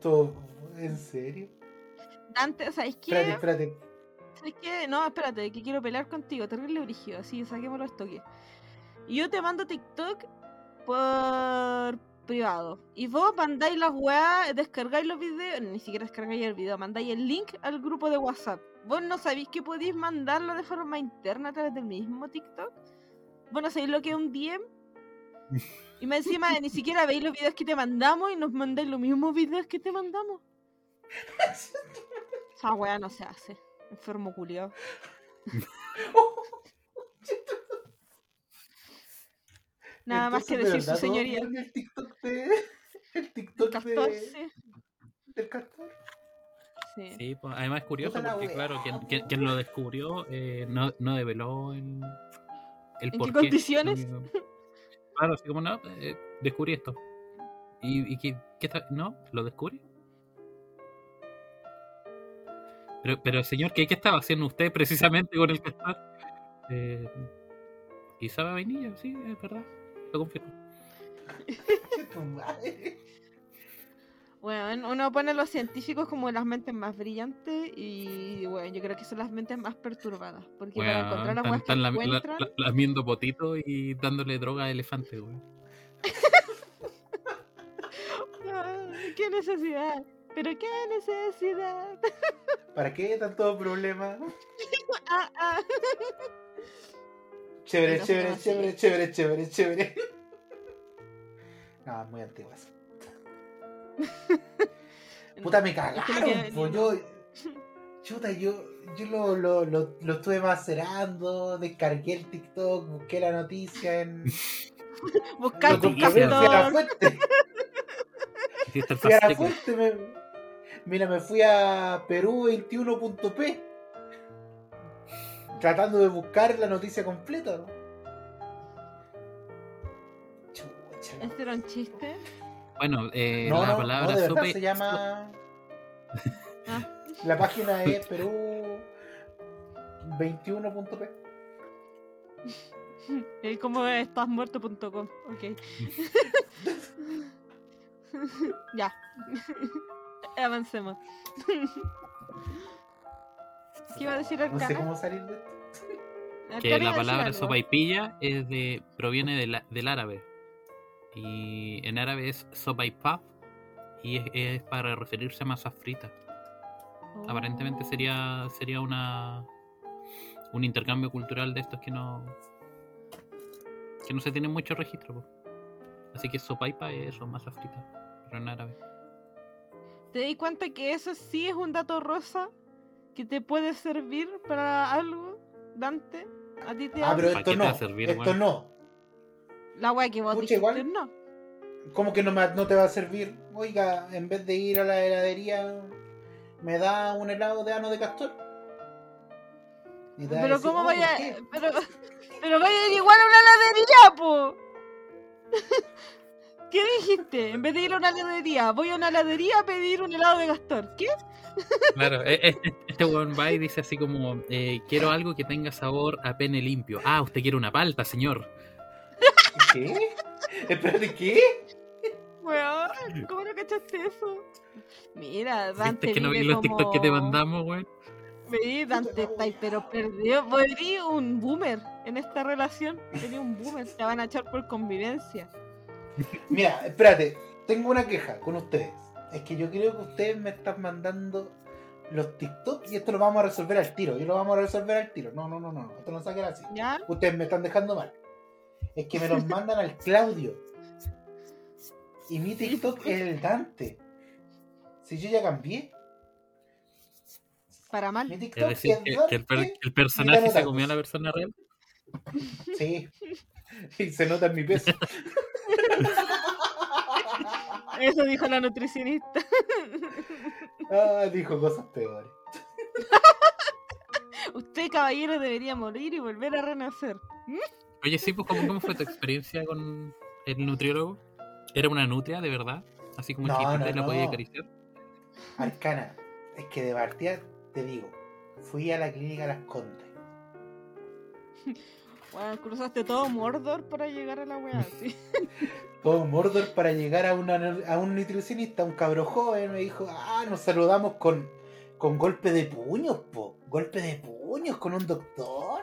Todo- ¿En serio? Dante, ¿sabes qué? Espérate, espérate. ¿Sabes qué? No, espérate, que quiero pelear contigo. Terrible brígido, así, saquemos los toques. Yo te mando TikTok por privado. Y vos mandáis las weas, descargáis los videos, ni siquiera descargáis el video, mandáis el link al grupo de WhatsApp. ¿Vos no sabéis que podéis mandarlo de forma interna a través del mismo TikTok? ¿Vos no sabéis lo que es un DM? Y más encima ni siquiera veis los videos que te mandamos y nos mandáis los mismos videos que te mandamos. Esa wea no se hace. Enfermo culiao. Nada más que Entonces, ¿de decir su señoría. El TikTok de. El TikTok Castor, de, sí. del castor. sí. Sí, pues, además es curioso porque, wea, claro, quien, quien- quien lo descubrió eh, no, no develó el, el qué por condiciones? Claro, así como no, eh, descubrí esto. ¿Y, y qué, qué está? ¿No? ¿Lo descubrí? Pero, pero señor, ¿qué, ¿qué estaba haciendo usted precisamente con el castor? Eh, ¿Y sabe a vainilla? Sí, es verdad. Lo confirmo. Bueno, uno pone a los científicos como las mentes más brillantes y bueno, yo creo que son las mentes más perturbadas. Porque para Weón, encontrar las están, la- encuentran, la- lamiendo potito y dándole droga a elefante, güey. qué necesidad. Pero qué necesidad. ¿Para qué tanto problema? Ah, ah. Chévere, chévere, chévere, chévere, chévere, chévere. No, muy antiguas. Puta, me cagaron. po, yo. Chuta, yo, yo lo, lo, lo, lo estuve macerando, descargué el TikTok, busqué la noticia en. Buscar fui a la castor. fuente. El Fui a la fuente, me- mira, me fui a Perú21.p tratando de buscar la noticia completa. ¿no? Chucha. ¿Este era un chiste? Bueno, eh, No, la no, palabra no, de se llama. Ah. La página es Perú21.p. Es como estásmuerto.com. Ok. ya. Avancemos. ¿Qué iba a decir el No sé cómo salir de esto. que la palabra sopa y pilla es de, proviene del, del árabe. Y en árabe es sopa y es, es para referirse a masas fritas. Oh. Aparentemente sería sería una un intercambio cultural de estos que no que no se tiene mucho registro. Así que sopa y pa es eso, masas fritas, pero en árabe. ¿Te di cuenta que eso sí es un dato rosa? Que te puede servir para algo, Dante. ¿A ti te Ah, pero esto no. va a servir, esto no. La wea que vos Pucha, dijiste, igual. no. ¿Cómo que no, me- no te va a servir? Oiga, en vez de ir a la heladería, me da un helado de ano de castor. Pero decir, cómo "Oh, vaya, ¿por qué?". pero, pero vaya a ir igual a una heladería, po. ¿Qué dijiste? En vez de ir a una heladería, voy a una heladería a pedir un helado de Gastor. ¿Qué? Claro, e- e- este weón va y dice así como eh, quiero algo que tenga sabor a pene limpio. Ah, usted quiere una palta, señor. ¿Qué? Espérate, ¿qué? Weón, ¿cómo no cachaste eso? Mira, Dante ¿Viste que no vi los TikTok que te como- mandamos, weón? Sí, Dante está ahí, pero perdió. Eres un boomer en esta relación. Eres un boomer. Te van a echar por convivencia. Mira, espérate, tengo una queja con ustedes. Es que yo creo que ustedes me están mandando los TikTok y esto lo vamos a resolver al tiro. Y lo vamos a resolver al tiro. No, no, no, no. Esto no saquen así. ¿Ya? Ustedes me están dejando mal. Es que me los mandan al Claudio. Y mi TikTok es el Dante. Si yo ya cambié. Para Mi mal. TikTok Es decir, es que, Dante. que el, per- el personaje se comió a la persona real. Sí. Y se nota en mi peso. Eso dijo la nutricionista. Ah, dijo cosas peores. Usted, caballero, debería morir y volver a renacer. Oye, sí, pues, ¿cómo, cómo fue tu experiencia con el nutriólogo? ¿Era una nutria, de verdad? Así como No, chiquitita no, la podía no. acariciar. Arcana, es que de partida te digo, fui a la clínica Las Condes. Bueno, cruzaste todo Mordor para llegar a la weá, sí. Todo Mordor para llegar a, una, a un nutricionista, un cabro joven, me dijo, ah, nos saludamos con, con golpe de puños, po. Golpe de puños con un doctor.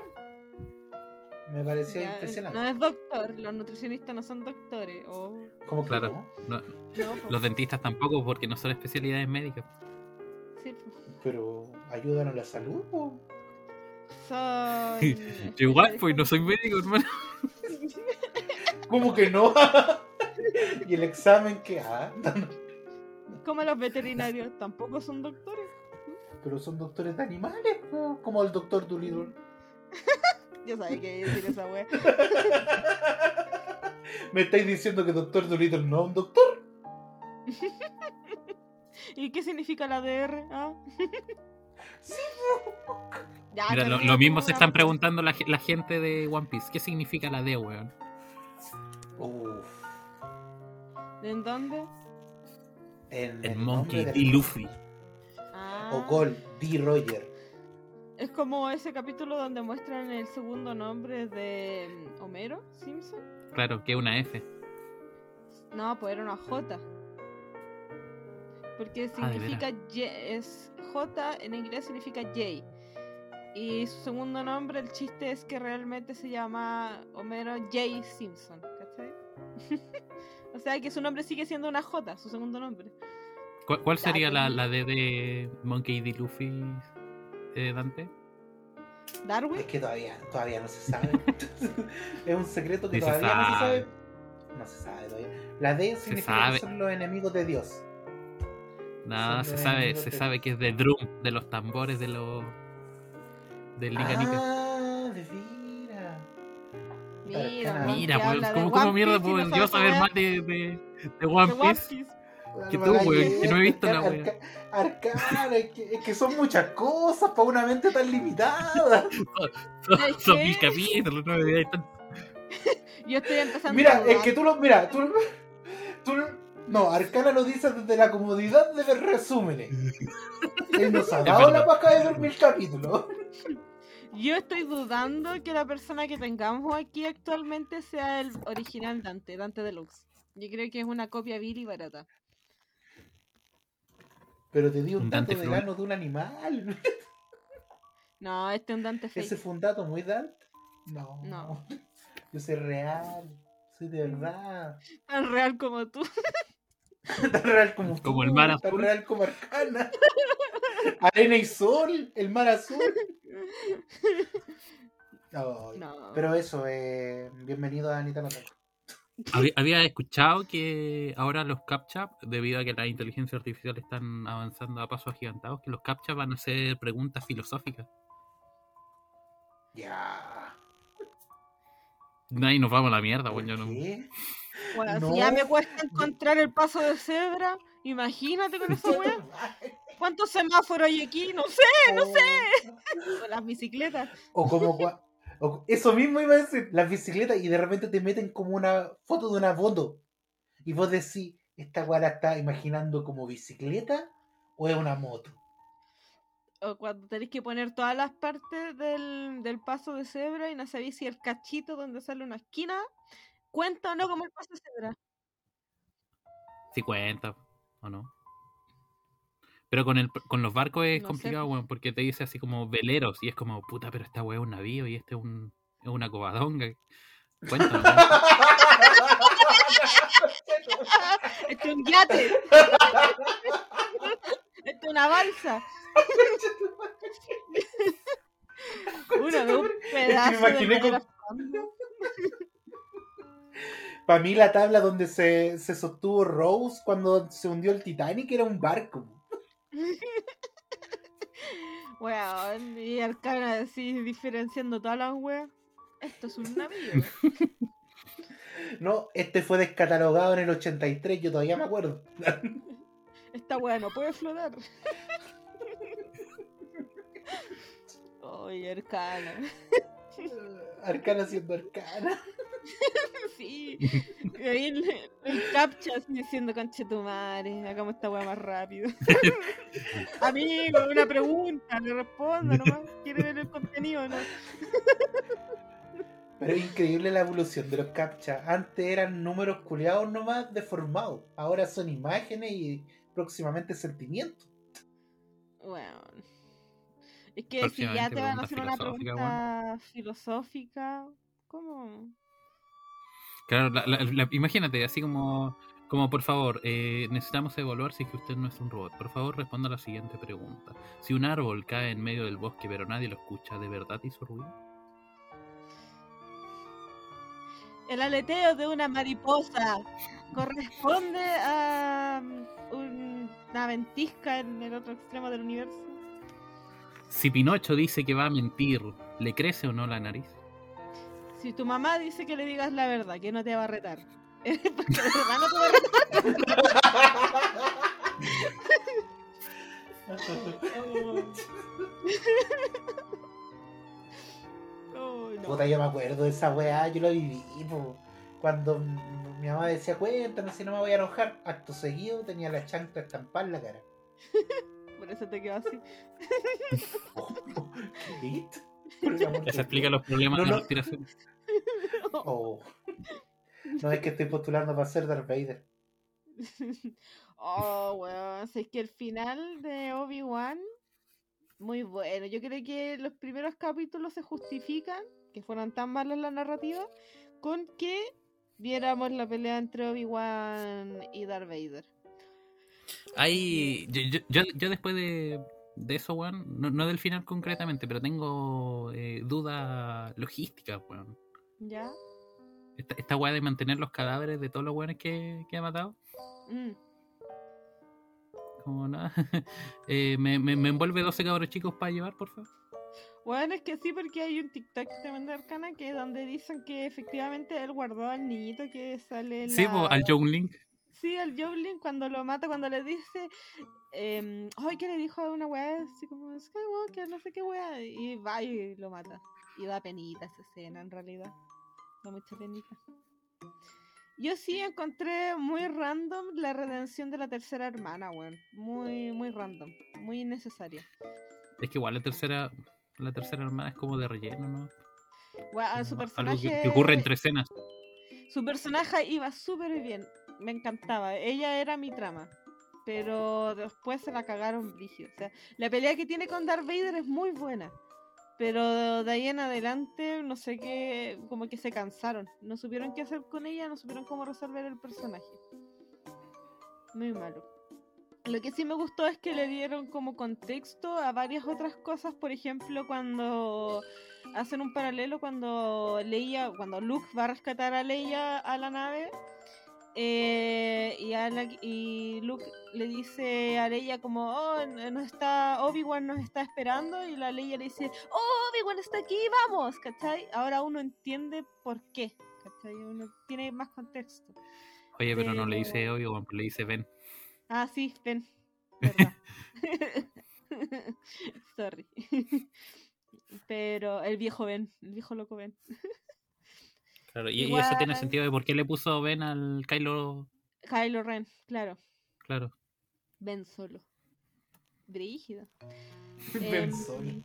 Me pareció Ya, impresionante. No es doctor, los nutricionistas no son doctores. O... ¿Cómo que Claro. no? No, No, po. los dentistas tampoco, porque no son especialidades médicas. Sí, po. Pero ayudan a la salud, po. Son. Yo igual, pues no soy médico, hermano. ¿Cómo que no? y el examen que ah, Como los veterinarios, tampoco son doctores. pero son doctores de animales, como el doctor Dolittle. Ya sabes qué decir esa wea. ¿Me estáis diciendo que doctor Dolittle no es un doctor? ¿Y qué significa la DR? ¿Ah? Sí, Ya, Mira, lo, lo mismo se están preguntando la, ge- la gente de One Piece. ¿Qué significa la D, weón? Uf. ¿En dónde? En El el Monkey D. Luffy. Ah, O Gold D. Roger. Es como ese capítulo donde muestran el segundo nombre de mm, Homero Simpson. Claro, que es una F. No, pues era una J. Porque Ah, ¿de significa Y- es J en inglés significa J. Y su segundo nombre, el chiste es que realmente se llama Homero J. Simpson, ¿cachai? o sea que su nombre sigue siendo una J, su segundo nombre. ¿Cuál, cuál Ya, sería la, la D de Monkey D. Luffy, eh, Dante? ¿Darwin? Es que todavía, todavía no se sabe. es un secreto que Sí se todavía no se sabe. No se sabe todavía. La D significa que son los enemigos de Dios. Nada, Son se sabe, se sabe que es de Drum, de los tambores de los. del Nika Nika. Ah, de. Mira, weón, Mira, que pues, ¿cómo, cómo mierda puedo no yo sabe saber más de, de, de De One Piece? Que tú, weón, que no he visto la wea. Arcana, es que, es que son muchas cosas para una mente tan limitada. Son, mil capítulos, no me digas tanto. Yo estoy empezando a Mira, es que tú lo. Mira, tú. tú no, Arcana lo dice desde la comodidad de ver resúmenes. Él nos ha dado la paja de ver mil capítulos. Yo estoy dudando que la persona que tengamos aquí actualmente sea el original Dante, Dante Deluxe. Yo creo que es una copia vil y barata. Pero te di un Un dato Dante del Fluid. ano de un animal. No, este es un Dante fake. ¿Ese fue un dato muy Dante? No. No. Yo soy real. Soy de verdad. Tan real como tú. Tan real como Como tú, el mar Tan azul. real como Arcana. Arena y sol. El mar azul. No. Pero eso, eh, bienvenido a Anita Notaco. Había, escuchado que ahora los CAPTCHA, debido a que las inteligencias artificiales están avanzando a pasos agigantados, que los CAPTCHA van a hacer preguntas filosóficas. Ya. Ahí nos vamos a la mierda, ¿Por weón. yo no- qué? Bueno, No. si ya me cuesta encontrar el paso de cebra, imagínate con esa weá. ¿Cuántos semáforos hay aquí? No sé, no sé. con las bicicletas. O como o- eso mismo iba a decir, las bicicletas y de repente te meten como una foto de una moto. Y vos decís, ¿esta guara está imaginando como bicicleta o es una moto? O cuando tenéis que poner todas las partes del, del paso de cebra y no sabéis si el cachito donde sale una esquina cuenta o no como el paso de cebra. 50, ¿o no? Pero con, el, con los barcos es No complicado, weón, porque te dice así como veleros y es como, puta, pero esta weá es un navío y este es, un, es una cobadonga. Cuéntame. weón. Este es un yate. Este es una balsa. Una de un pedazo de imaginé con- madera fondo. Para mí la tabla donde se, se sostuvo Rose cuando se hundió el Titanic era un barco. Weón, y Arcana así diferenciando todas las weas. Esto es un navío. No, este fue descatalogado en el 83, yo todavía me acuerdo. Esta weá no puede flotar. Oye, Arcana. Arcana siendo arcana. Sí. Y ahí el, el captcha así diciendo, conche tu madre, hagamos esta weá más rápido. Amigo, una pregunta, le respondo nomás. ¿Quiere ver el contenido o no? Pero es increíble la evolución de los captcha. Antes eran números culeados nomás deformados. Ahora son imágenes y próximamente sentimientos. Bueno. Es que si ya te van a hacer una pregunta filosófica, ¿cómo? Claro, la- la- la- imagínate, así como, como por favor, eh, necesitamos evaluar si es que usted no es un robot. Por favor, responda a la siguiente pregunta. Si un árbol cae en medio del bosque pero nadie lo escucha, ¿de verdad hizo ruido? El aleteo de una mariposa corresponde a un- una ventisca en el otro extremo del universo. Si Pinocho dice que va a mentir, ¿le crece o no la nariz? Si tu mamá dice que le digas la verdad, que no te va a retar. Porque de verdad no te va a retar. Oh, no. Puta, yo me acuerdo de esa weá, yo lo viví, po. Cuando mi mamá decía, cuéntame si no me voy a enojar, acto seguido tenía la chancla estampada en la cara. Por eso te quedó así. ¿Qué? Por el amor de Eso explica los problemas No, de no. respiración. Oh. No es que estoy postulando para ser Darth Vader. oh, weón. Es que el final de Obi-Wan, muy bueno. Yo creo que los primeros capítulos se justifican, que fueron tan malas la narrativa, con que viéramos la pelea entre Obi-Wan y Darth Vader. Hay, yo, yo, yo, yo después de, de eso, weón, no, no del final concretamente, pero tengo eh, dudas logísticas, weón. ¿Ya? Esta, esta weá de mantener los cadáveres de todos los weones que, que ha matado. Mm. Como nada. Eh, me, me, me envuelve 12 cabros chicos para llevar, por favor. Bueno, es que sí, porque hay un TikTok también de Arcana que donde dicen que efectivamente él guardó al niñito que sale Sí, la- po, al John Link. Sí, al Joblin cuando lo mata, cuando le dice, em, ay, que le dijo a una weá así como Skywalker, no sé qué weá, y va y lo mata. Y da penita esa escena en realidad. Da mucha penita. Yo sí encontré muy random la redención de la tercera hermana, weón. Muy, muy random. Muy innecesaria. Es que igual la tercera, la tercera hermana es como de relleno, ¿no? Su Algo personaje. que, que ocurre entre escenas. Su personaje iba súper bien. Me encantaba. Ella era mi trama. Pero después se la cagaron brígido. O sea, la pelea que tiene con Darth Vader es muy buena. Pero de ahí en adelante, no sé qué, como que se cansaron. No supieron qué hacer con ella, no supieron cómo resolver el personaje. Muy malo. Lo que sí me gustó es que le dieron como contexto a varias otras cosas. Por ejemplo, cuando hacen un paralelo cuando Leia, cuando Luke va a rescatar a Leia a la nave eh, y, Ana- y Luke le dice a Leia como oh, n- nos está Obi-Wan nos está esperando y la Leia le dice oh Obi-Wan está aquí vamos ¿cachai? ahora uno entiende por qué ¿cachai? uno tiene más contexto Oye, pero no le dice obvio, le dice ven. ah sí ven verdad sorry pero el viejo ven el viejo loco ven Claro, y, y eso tiene sentido de por qué le puso ven al Kylo. Kylo Ren claro Claro. ven solo brígido Ven Em, solo.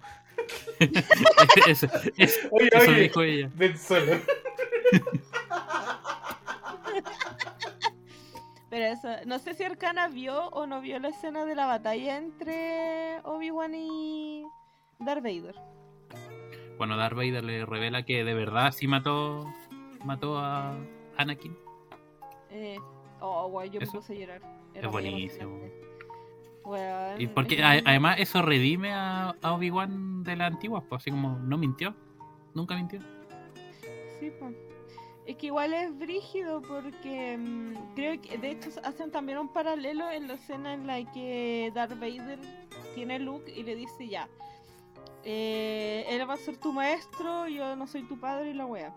eso eso- Oye, eso oye, dijo ella. ven solo. Pero eso, no sé si Arcana vio o no vio la escena de la batalla entre Obi-Wan y Darth Vader. Bueno, Darth Vader le revela que de verdad sí mató mató a Anakin. Eh, oh, guay, yo me puse a llorar. es buenísimo. Y porque es además eso redime a, a Obi-Wan de la antigua, pues así como no mintió, nunca mintió. Sí, po. Es que igual es brígido porque mm, creo que de hecho hacen también un paralelo en la escena en la que Darth Vader tiene a Luke y le dice ya, eh, él va a ser tu maestro, yo no soy tu padre y la wea.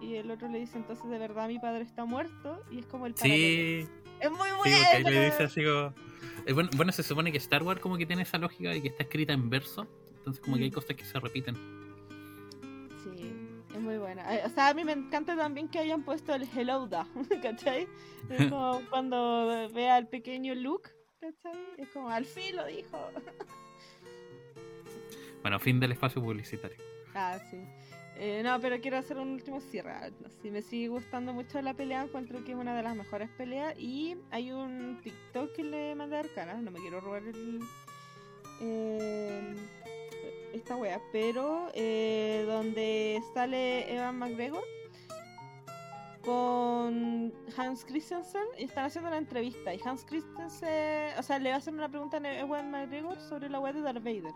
Y el otro le dice entonces de verdad mi padre está muerto y es como el paralelo. Sí, Es muy sí, bueno. ahí le dice así como... eh, bueno, bueno, se supone que Star Wars como que tiene esa lógica de que está escrita en verso, entonces como que hay Mm. cosas que se repiten. Sí, es muy buena. Eh, O sea, a mí me encanta también que hayan puesto el Hello Da, ¿cachai? Es como cuando ve al pequeño Luke, ¿cachai? Es como, al fin lo dijo. Bueno, fin del espacio publicitario. Ah, sí. Eh, no, pero quiero hacer un último cierre. Si me sigue gustando mucho la pelea, encuentro que es una de las mejores peleas. Y hay un TikTok que le mandé a Arcana. No me quiero robar el, eh, esta wea, pero eh, donde sale Evan McGregor con Hans Christensen y están haciendo una entrevista. Y Hans Christensen, o sea, le va a hacer una pregunta a Ewan McGregor sobre la wea de Darth Vader.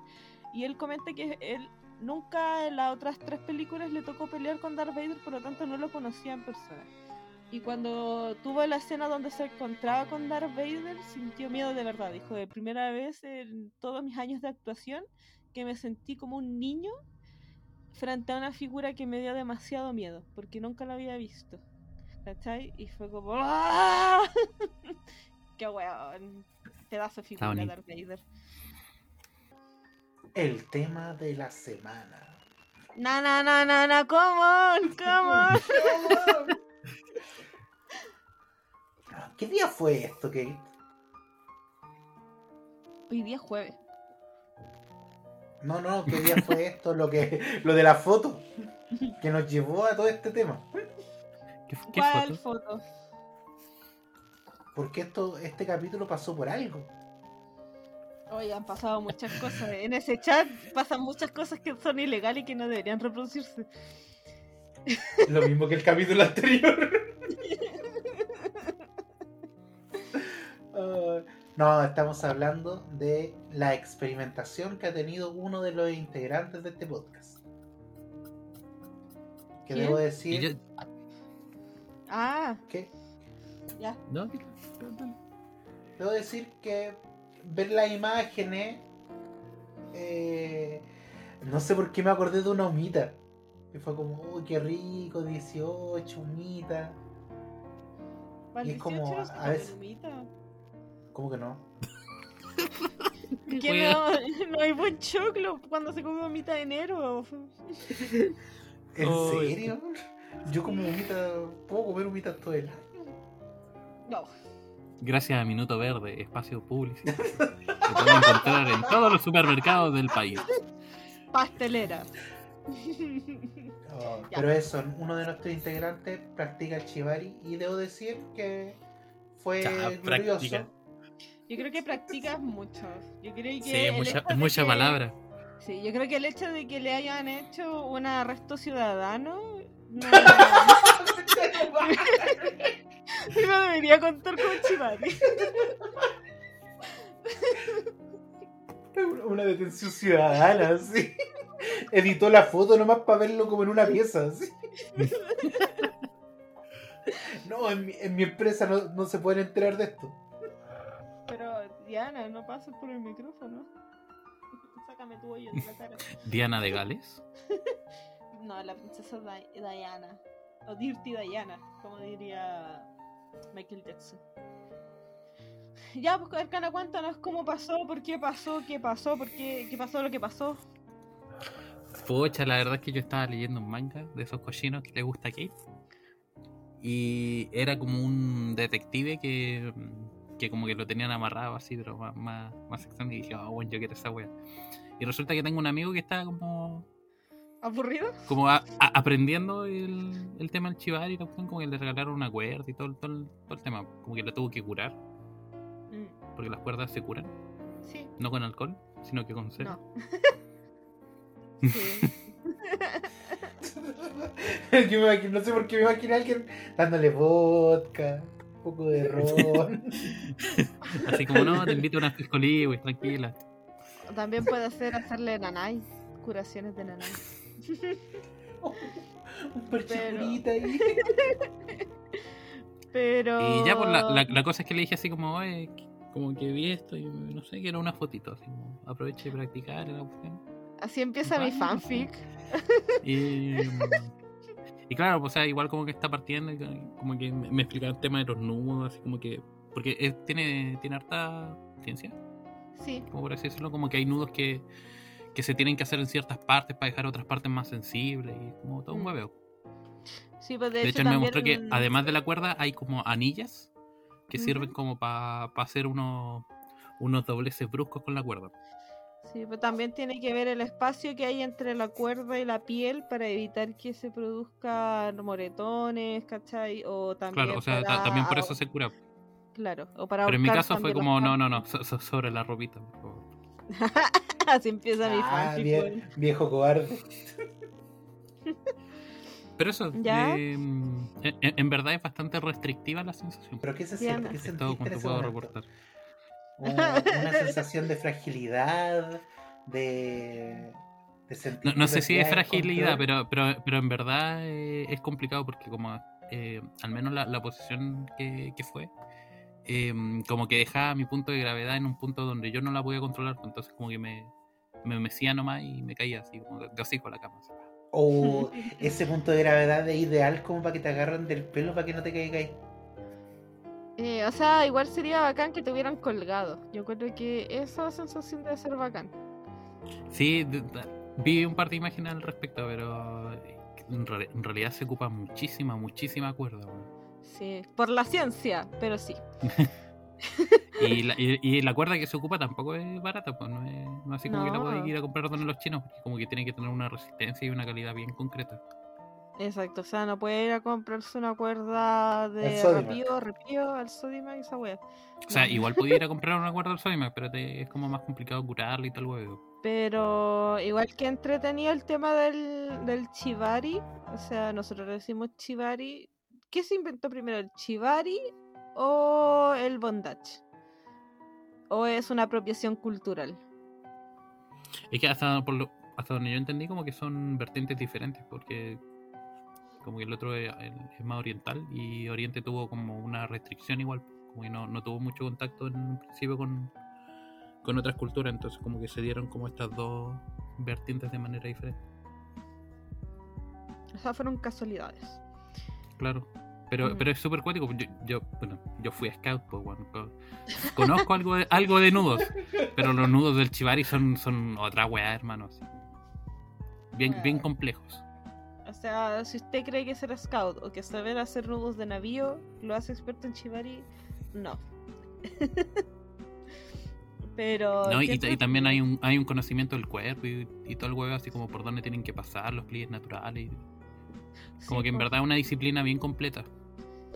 Y él comenta que él nunca en las otras tres películas le tocó pelear con Darth Vader, por lo tanto no lo conocía en persona. Y cuando tuvo la escena donde se encontraba con Darth Vader, sintió miedo de verdad. Dijo, de primera vez en todos mis años de actuación, que me sentí como un niño frente a una figura que me dio demasiado miedo, porque nunca la había visto. ¿Cachai? Y fue como... ¡Ah! ¡Qué weón! Pedazo de figura. Darth Vader. El tema de la semana. No, no, no, no, no, come on, come on. ¿Qué día fue esto, Kate? Hoy día es jueves. No, no, ¿qué día fue esto? Lo que, lo de la foto que nos llevó a todo este tema. ¿Qué, qué ¿Cuál foto? foto? Porque esto, este capítulo pasó por algo. Hoy han pasado muchas cosas. En ese chat pasan muchas cosas que son ilegales y que no deberían reproducirse. Lo mismo que el capítulo anterior. No, estamos hablando de la experimentación que ha tenido uno de los integrantes de este podcast. Que ¿Quién? debo decir yo- Ah, que ya. ¿no? debo decir que ver las imágenes eh, no sé por qué me acordé de una humita. Que fue como, uy, qué rico, 18, humita. Y es como, 18 no se a veces- lumita. ¿Cómo que no? ¿Qué Wea. no, no hay buen choclo cuando se come mitad de enero. ¿En Oh, serio? Yo como humita, puedo comer humitas todo el año. No. Gracias a Minuto Verde, espacio publicitario. Se puede encontrar en todos los supermercados del país. Pastelera. Oh, pero eso, uno de nuestros integrantes practica el chivari y debo decir que fue Ya, glorioso. Yo creo que practicas mucho. Yo creo que Sí, es mucha, mucha que- palabra. Sí, yo creo que el hecho de que le hayan hecho un arresto ciudadano no, no debería contar con Chivari. Una detención ciudadana, sí. Editó la foto nomás para verlo como en una pieza, sí. No, en mi, en mi empresa no, no se pueden enterar de esto. Pero Diana, no pases por el micrófono. Sácame tu hoyo de la cara. Diana de Gales. No, la princesa Di- Diana. O Dirty Diana, como diría Michael Jackson. Ya, pues, Arcana, cuéntanos cómo pasó, por qué pasó, qué pasó, por qué, qué pasó lo que pasó. Pucha, la verdad es que yo estaba leyendo un manga de esos cochinos que le gusta a Kate. Y era como un detective que, que como que lo tenían amarrado así, pero más, más, más extraño. Y dije, oh, bueno, yo quiero esa wea. Y resulta que tengo un amigo que está como, ¿Aburrido? como a- a- aprendiendo el, el tema del chivar y la cuestión, como que le regalaron una cuerda y todo, el- todo, el, todo el tema. Como que lo tuvo que curar, Mm, porque las cuerdas se curan, sí, no con alcohol, sino que con cera. no. Sí. Yo me imagino- no sé por qué me imagino a alguien dándole vodka, un poco de ron. Así como, no, te invito a unas piscolí, güey, tranquila. También puede ser hacerle nanay, curaciones de nanay. un perchipurita ahí. Pero. Y ya, pues la, la, la cosa es que le dije así como, oye, como que vi esto y no sé, que era una fotito, así como, aproveche de practicar. Así empieza mi fanfic. Y, Y claro, pues, o sea, igual como que está partiendo, como que me me explicaron el tema de los nudos, así como que. Porque es- tiene, tiene harta ciencia, Sí, como por así decirlo, como que hay nudos que, que se tienen que hacer en ciertas partes para dejar otras partes más sensibles y como todo un Mm. hueveo. sí, pues de, De, hecho, hecho, me mostró que además de la cuerda hay como anillas que Ujú. sirven como para hacer unos, unos dobleces bruscos con la cuerda. Sí, pero también tiene que ver el espacio que hay entre la cuerda y la piel para evitar que se produzcan moretones, ¿cachai? O también Claro, o sea, para también por eso se cura. Claro, o para Pero en mi caso fue como, no, no, no, so- so- sobre la ropita, por favor. Así empieza mi Ah, fanfic, vie- weón. viejo cobarde. Pero eso, ¿Ya? eh, en, en verdad es bastante restrictiva la sensación. ¿Pero qué se siente? anda. ¿Qué Es todo sentiste en cuanto ese puedo reportar. Un- Una sensación de fragilidad, de... de sentir No, sé si es fragilidad, pero, pero, pero en verdad eh, es complicado porque como eh, al menos la, la posición que, que fue, eh, como que dejaba mi punto de gravedad en un punto donde yo no la podía controlar, pues entonces como que me, me mecía nomás y me caía así, como de, hocico a la cama. así. O ese punto de gravedad es ideal como para que te agarren del pelo para que no te caiga ahí. Eh, o sea, igual sería bacán que te hubieran colgado. Yo creo que esa sensación debe ser bacán. Sí, vi un par de imágenes al respecto, pero en, reali- en realidad se ocupa muchísima, muchísima cuerda. weón. Sí, por la ciencia, pero sí. Y la, y, y la cuerda que se ocupa tampoco es barata, pues no es, no así como que la puedes ir a comprar donde los chinos, porque como que tiene que tener una resistencia y una calidad bien concreta. Exacto, o sea, no puede ir a comprarse una cuerda de rapío, repío, al Sodimac y esa wea. O sea, igual podía ir a comprar una cuerda al Sodimac, pero te- es como más complicado curarla y tal huevo. Pero igual que entretenido el tema del, del chivari, o sea, nosotros le decimos chivari. ¿Qué se inventó primero, el chivari o el bondage? ¿O es una apropiación cultural? Es que hasta, por lo, hasta donde yo entendí como que son vertientes diferentes, porque como que el otro es, es más oriental y Oriente tuvo como una restricción igual, como que no, no tuvo mucho contacto en un principio con, con otras culturas, entonces como que se dieron como estas dos vertientes de manera diferente. O sea, fueron casualidades. Claro. Pero, Mm. pero es súper cuático. Yo, yo, bueno, yo fui a Scout, pues, bueno, co- conozco algo de, algo de nudos, pero los nudos del Chivari son, son otra weá, hermano. así. Bien, bien complejos. O sea, si usted cree que ser scout o que saber hacer nudos de navío lo hace experto en chivari, no. Pero. ¿no? Y, y también hay un, hay un conocimiento del cuerpo y, y todo el huevo, así como por dónde tienen que pasar los pliegues naturales. Como Sí, que en verdad es una disciplina bien completa.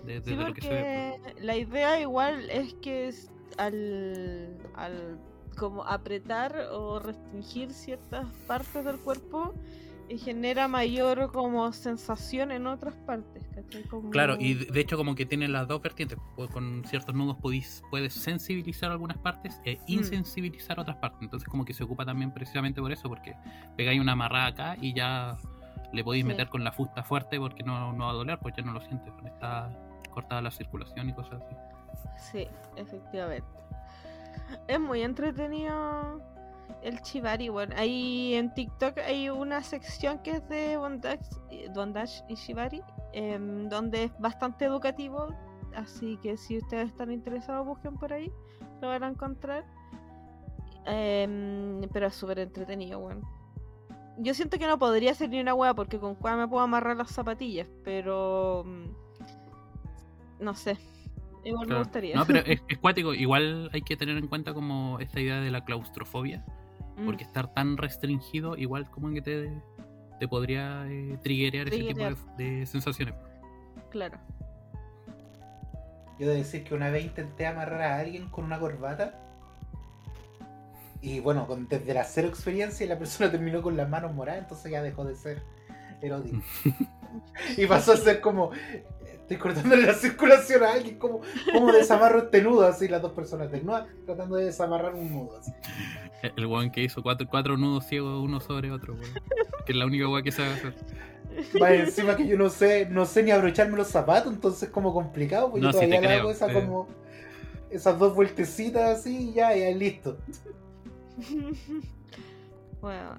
de- Desde Sí, lo que se ve. porque la idea igual es que es al, al como apretar o restringir ciertas partes del cuerpo y genera mayor como sensación en otras partes. Claro, y de hecho como que tiene las dos vertientes. pues, Con ciertos nudos podís, puedes sensibilizar algunas partes e insensibilizar otras partes. Entonces como que se ocupa también precisamente por eso, porque pegáis una amarrada acá y ya le podéis Sí. meter con la fusta fuerte porque no, no va a doler, pues ya no lo sientes. porque Está cortada la circulación y cosas así. Sí, efectivamente. Es muy entretenido el chivari. Bueno, ahí en TikTok hay una sección que es de bondage, y- bondage y chivari, em, donde es bastante educativo. Así que si ustedes están interesados, busquen por ahí, lo van a encontrar. Em, pero es súper entretenido, bueno. Yo siento que no podría hacer ni una hueá porque con cuál me puedo amarrar las zapatillas, pero. mm, No sé. Igual Claro. me gustaría. No, pero es, es cuático. Igual hay que tener en cuenta como esta idea de la claustrofobia. Mm. Porque estar tan restringido, igual como que te, te podría eh, triggerear ese tipo de, de sensaciones. Claro. Yo debo decir que una vez intenté amarrar a alguien con una corbata. Y bueno, con- desde la cero experiencia, la persona terminó con las manos moradas, entonces ya dejó de ser erótico. y pasó a ser como. Estoy cortándole la circulación a alguien, como, como desamarro este nudo, así las dos personas desnudas, tratando de desamarrar un nudo. Así. El weón que hizo cuatro, cuatro nudos ciegos uno sobre otro, weón. Que es la única weá que sabe hacer. Más encima que yo no sé, no sé ni abrocharme los zapatos, entonces es como complicado, porque No, yo todavía te le hago esa eh. como esas dos vueltecitas así y ya, ya listo. bueno.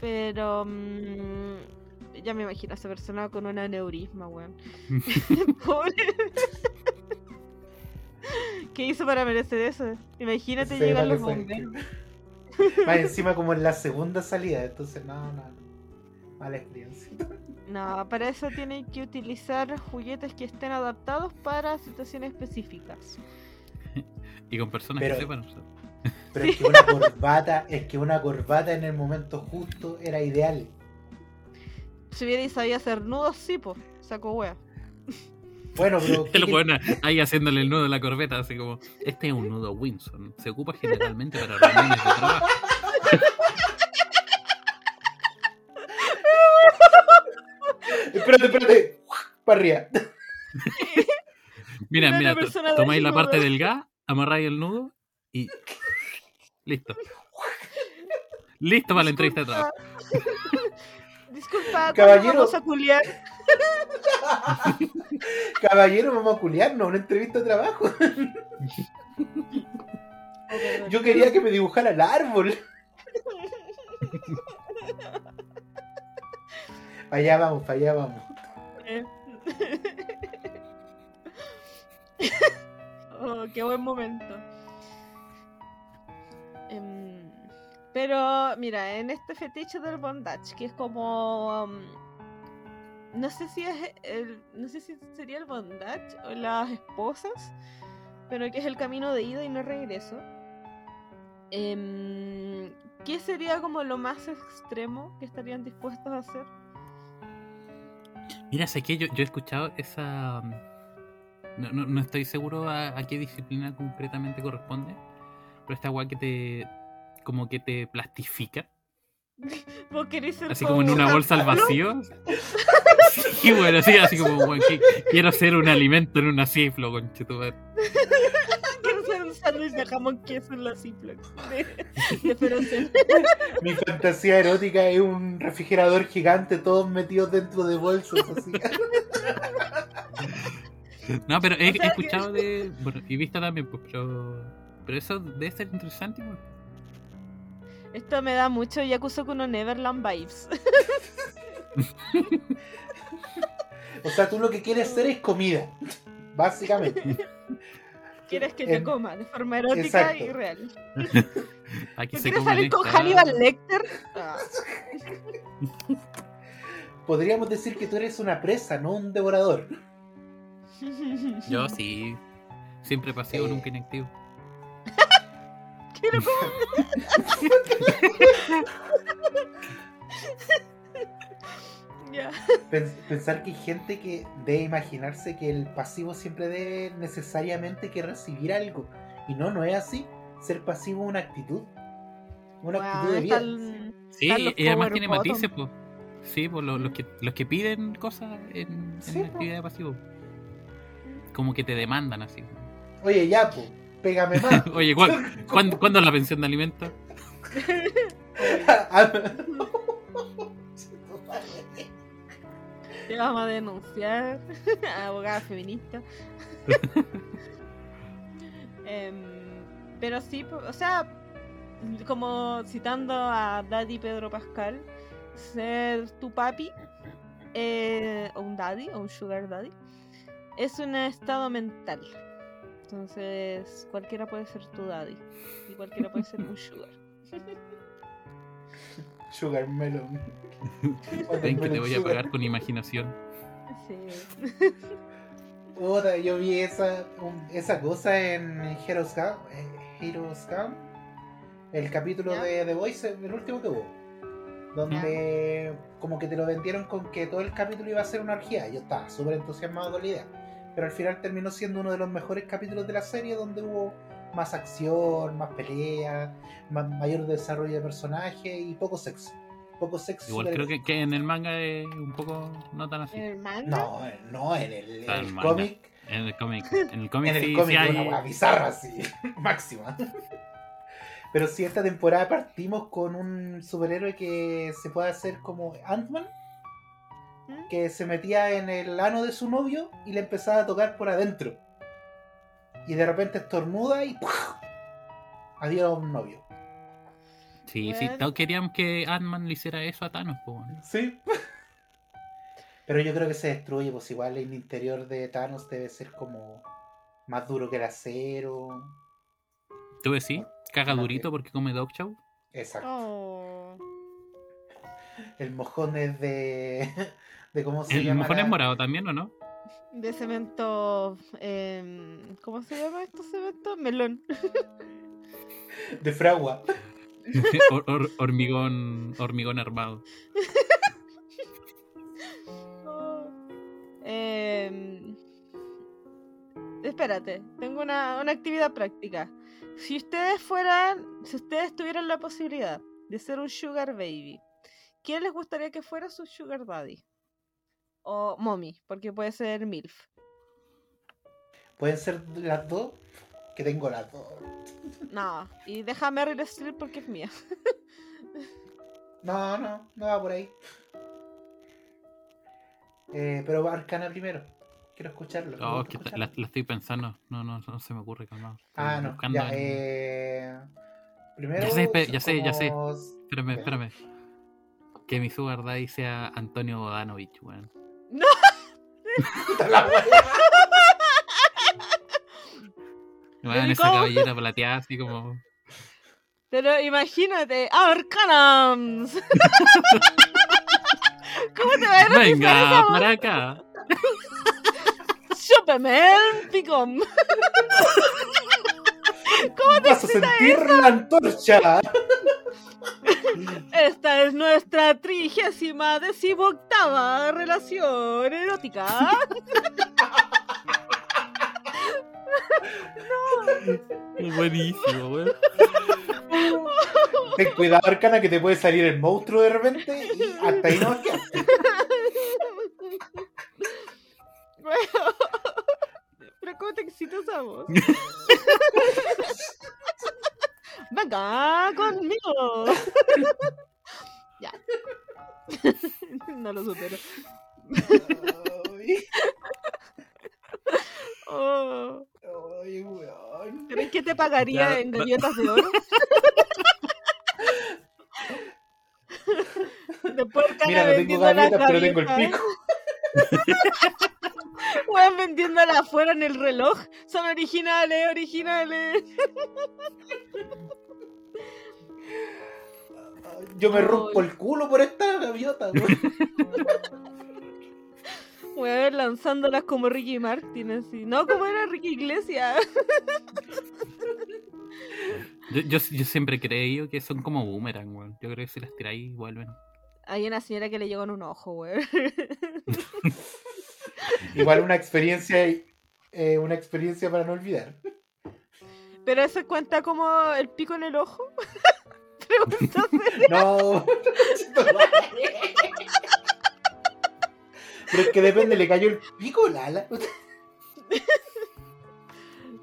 Pero. mm, ya me imagino a esa persona con un aneurisma, weón. Pobre. ¿Qué hizo para merecer eso? Imagínate Sí, llegar vale, los bomberos. Más encima como en la segunda salida, entonces no, no. Mala experiencia. No, para eso tienen que utilizar juguetes que estén adaptados para situaciones específicas. Y con personas Pero- que sepan usar. Pero es que una corbata, es que una corbata en el momento justo era ideal. Si hubiera sabía hacer nudos, sí, pues, saco wea. Bueno, pero ¿qué El quer- weón ahí haciéndole el nudo a la corbeta, así como, este es un nudo Winson. Se ocupa generalmente para reuniones de trabajo. espérate, espérate. Para arriba. Mira, mira, tomáis la parte del gas, amarráis el nudo y. Listo. Listo para la entrevista de trabajo. Disculpa, ¿cuándo Caballero. vamos a culiar? Caballero, vamos a culiarnos, una entrevista de trabajo. Yo quería que me dibujara el árbol. Para allá vamos, para allá vamos. Oh, qué buen momento. Pero mira, en este fetiche del bondage, que es como um, no sé si es no sé si sería el bondage o las esposas, pero que es el camino de ida y no regreso. Em, ¿Qué sería como lo más extremo que estarían dispuestos a hacer? Mira, sé que yo, yo he escuchado esa. No, no, no estoy seguro a, qué disciplina concretamente corresponde. Pero esta weá que te. Como que te plastifica. ¿Vos querés ser Así como en una bolsa al vacío. Sí, bueno, así, así como, que- quiero ser un alimento en una ciflo, conchetumare. Quiero ser un sándwich de jamón queso en la Ziploc. De, de Frozen. Mi fantasía erótica es un refrigerador gigante, todos metidos dentro de bolsas así. No, pero he, O sea he escuchado de. Bueno, y visto también, pues, pero. Pero eso debe ser interesante. Esto me da mucho Yakuza Kuno Neverland vibes. O sea, tú lo que quieres ser es comida, básicamente. Quieres que te En- coma de forma erótica Exacto. y real. Aquí ¿No se quieres salir con Hannibal Lecter? Ah. Podríamos decir que tú eres una presa, no un devorador. Yo sí. Siempre pasivo, Eh. nunca inactivo. Quiero Pensar que hay gente que debe imaginarse que el pasivo siempre debe necesariamente que recibir algo. Y no, no es así. Ser pasivo es una actitud. Una actitud de vida. el- Sí, y además tiene bottom. matices, pues. Sí, pues los, los que, los que piden cosas en, en Sí, actividad de pasivo. Como que te demandan así. Oye, ya, po, pégame más. Oye, ¿cuál- ¿cuándo, cuándo es la pensión de alimentos? Te vamos a denunciar. Abogada feminista. Em, pero sí, o sea, como citando a Daddy Pedro Pascal, ser tu papi, eh, o un daddy, o un sugar daddy, es un estado mental. Entonces, cualquiera puede ser tu daddy. Y cualquiera puede ser un sugar. Sugar melon. Ven que te voy a pagar con imaginación. Sí. Yo vi esa, un- esa cosa en Heroes Camp, eh, Heroes Camp, el capítulo ¿Ya? de The Voice, el último que hubo. Donde como que te lo vendieron con que todo el capítulo iba a ser una orgía. Yo estaba súper entusiasmado con la idea. Pero al final terminó siendo uno de los mejores capítulos de la serie donde hubo más acción, más pelea, más, mayor desarrollo de personaje y poco sexo. Poco sexo. Igual creo que, que en el manga es un poco no tan así. ¿El manga? No, no, en el, en el cómic En el cómic. En el cómic En el sí, cómic sí hay. una bizarra así, máxima. Pero si esta temporada partimos con un superhéroe que se puede hacer como Ant-Man, ¿Mm? que se metía en el ano de su novio y le empezaba a tocar por adentro. Y de repente estornuda y ¡puf! adiós a un novio. Sí, sí, todos queríamos que Ant-Man le hiciera eso a Thanos, po, weón. Sí. Pero yo creo que se destruye, pues igual el interior de Thanos debe ser como más duro que el acero. ¿Tú decís? Caga durito porque come dog chow. Exacto. Oh. El mojón es de. De ¿Cómo se El llama? es morado también, ¿o no? De cemento. em, ¿Cómo se llama esto cemento? Melón. De fragua. Hor- hor- hormigón, hormigón armado. Oh. Em, espérate, tengo una, una actividad práctica. Si ustedes fueran, si ustedes tuvieran la posibilidad de ser un sugar baby, ¿quién les gustaría que fuera su sugar daddy? O mommy, porque puede ser MILF. ¿Pueden ser las dos? Que tengo las dos. No, y deja a Meryl Streep porque es mía. No, no, no va por ahí. Eh, pero va Arcana primero. Quiero escucharlo. me Oh, que escucharlo. la, la estoy pensando. No, no, no se me ocurre, calmado. Estoy Ah, no. Ya, en- eh... Primero. Ya sé, ya sé, ya sé. como- Espérame, espérame. Que mi sugar daddy sea Antonio Bodanovich, weón. Puta la wea. Weón, ¿Y esa cabellera plateada así como... Pero imagínate, Arcanams. ¿Cómo te va a Venga, para acá. Chúpeme el picón. Vas a sentir la antorcha. Esta es nuestra trigésima decimoctava relación erótica. Buenísimo, weón. Ten cuidado, Arcana, que te puede salir el monstruo de repente y hasta ahí no vas a quedar. Pero ¿cómo te excita esa voz? Venga conmigo. ya. no lo supero. Ay, Oh. ay, weón. ¿Crees que te pagaría Ya, en galletas de oro? Después el cara Mira, no tengo galletas, pero tengo el pico. Weón vendiéndolas afuera en el reloj. Son originales, originales. Yo me rompo el culo por esta gaviota, weón. Weón lanzándolas como Ricky Martin, así. No, como era Ricky Iglesias. Yo, yo, yo siempre he creído que son como boomerang, weón. Yo creo que si las tiráis vuelven. Hay una señora que le llegó en un ojo, weón. Igual una experiencia, eh, una experiencia para no olvidar. Pero eso cuenta como el pico en el ojo. Pregunta No. Pero es que depende, le cayó el pico la ala.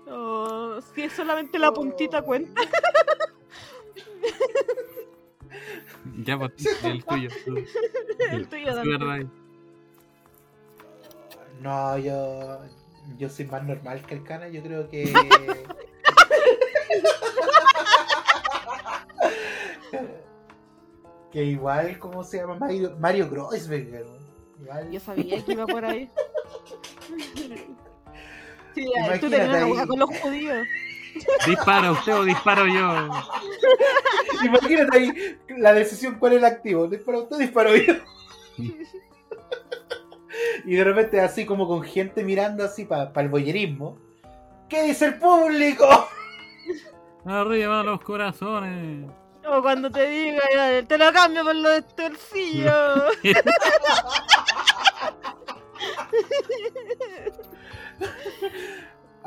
Oh, si es solamente la puntita cuenta. Ya, pues, el tuyo. tu- El tuyo tu también. No, yo. Yo soy más normal que el cana, yo creo que. que igual, ¿cómo se llama? Mario, Mario. Yo sabía que iba por ahí. Sí, tú Imagínate tenías una con los judíos. Dispara usted o disparo yo. Imagínate ahí la decisión cuál es el activo. Disparo usted, disparo yo. Y de repente así como con gente mirando así para el boyerismo. ¿Qué dice el público? Arriba los corazones. O cuando te diga, te lo cambio por lo de torcillo.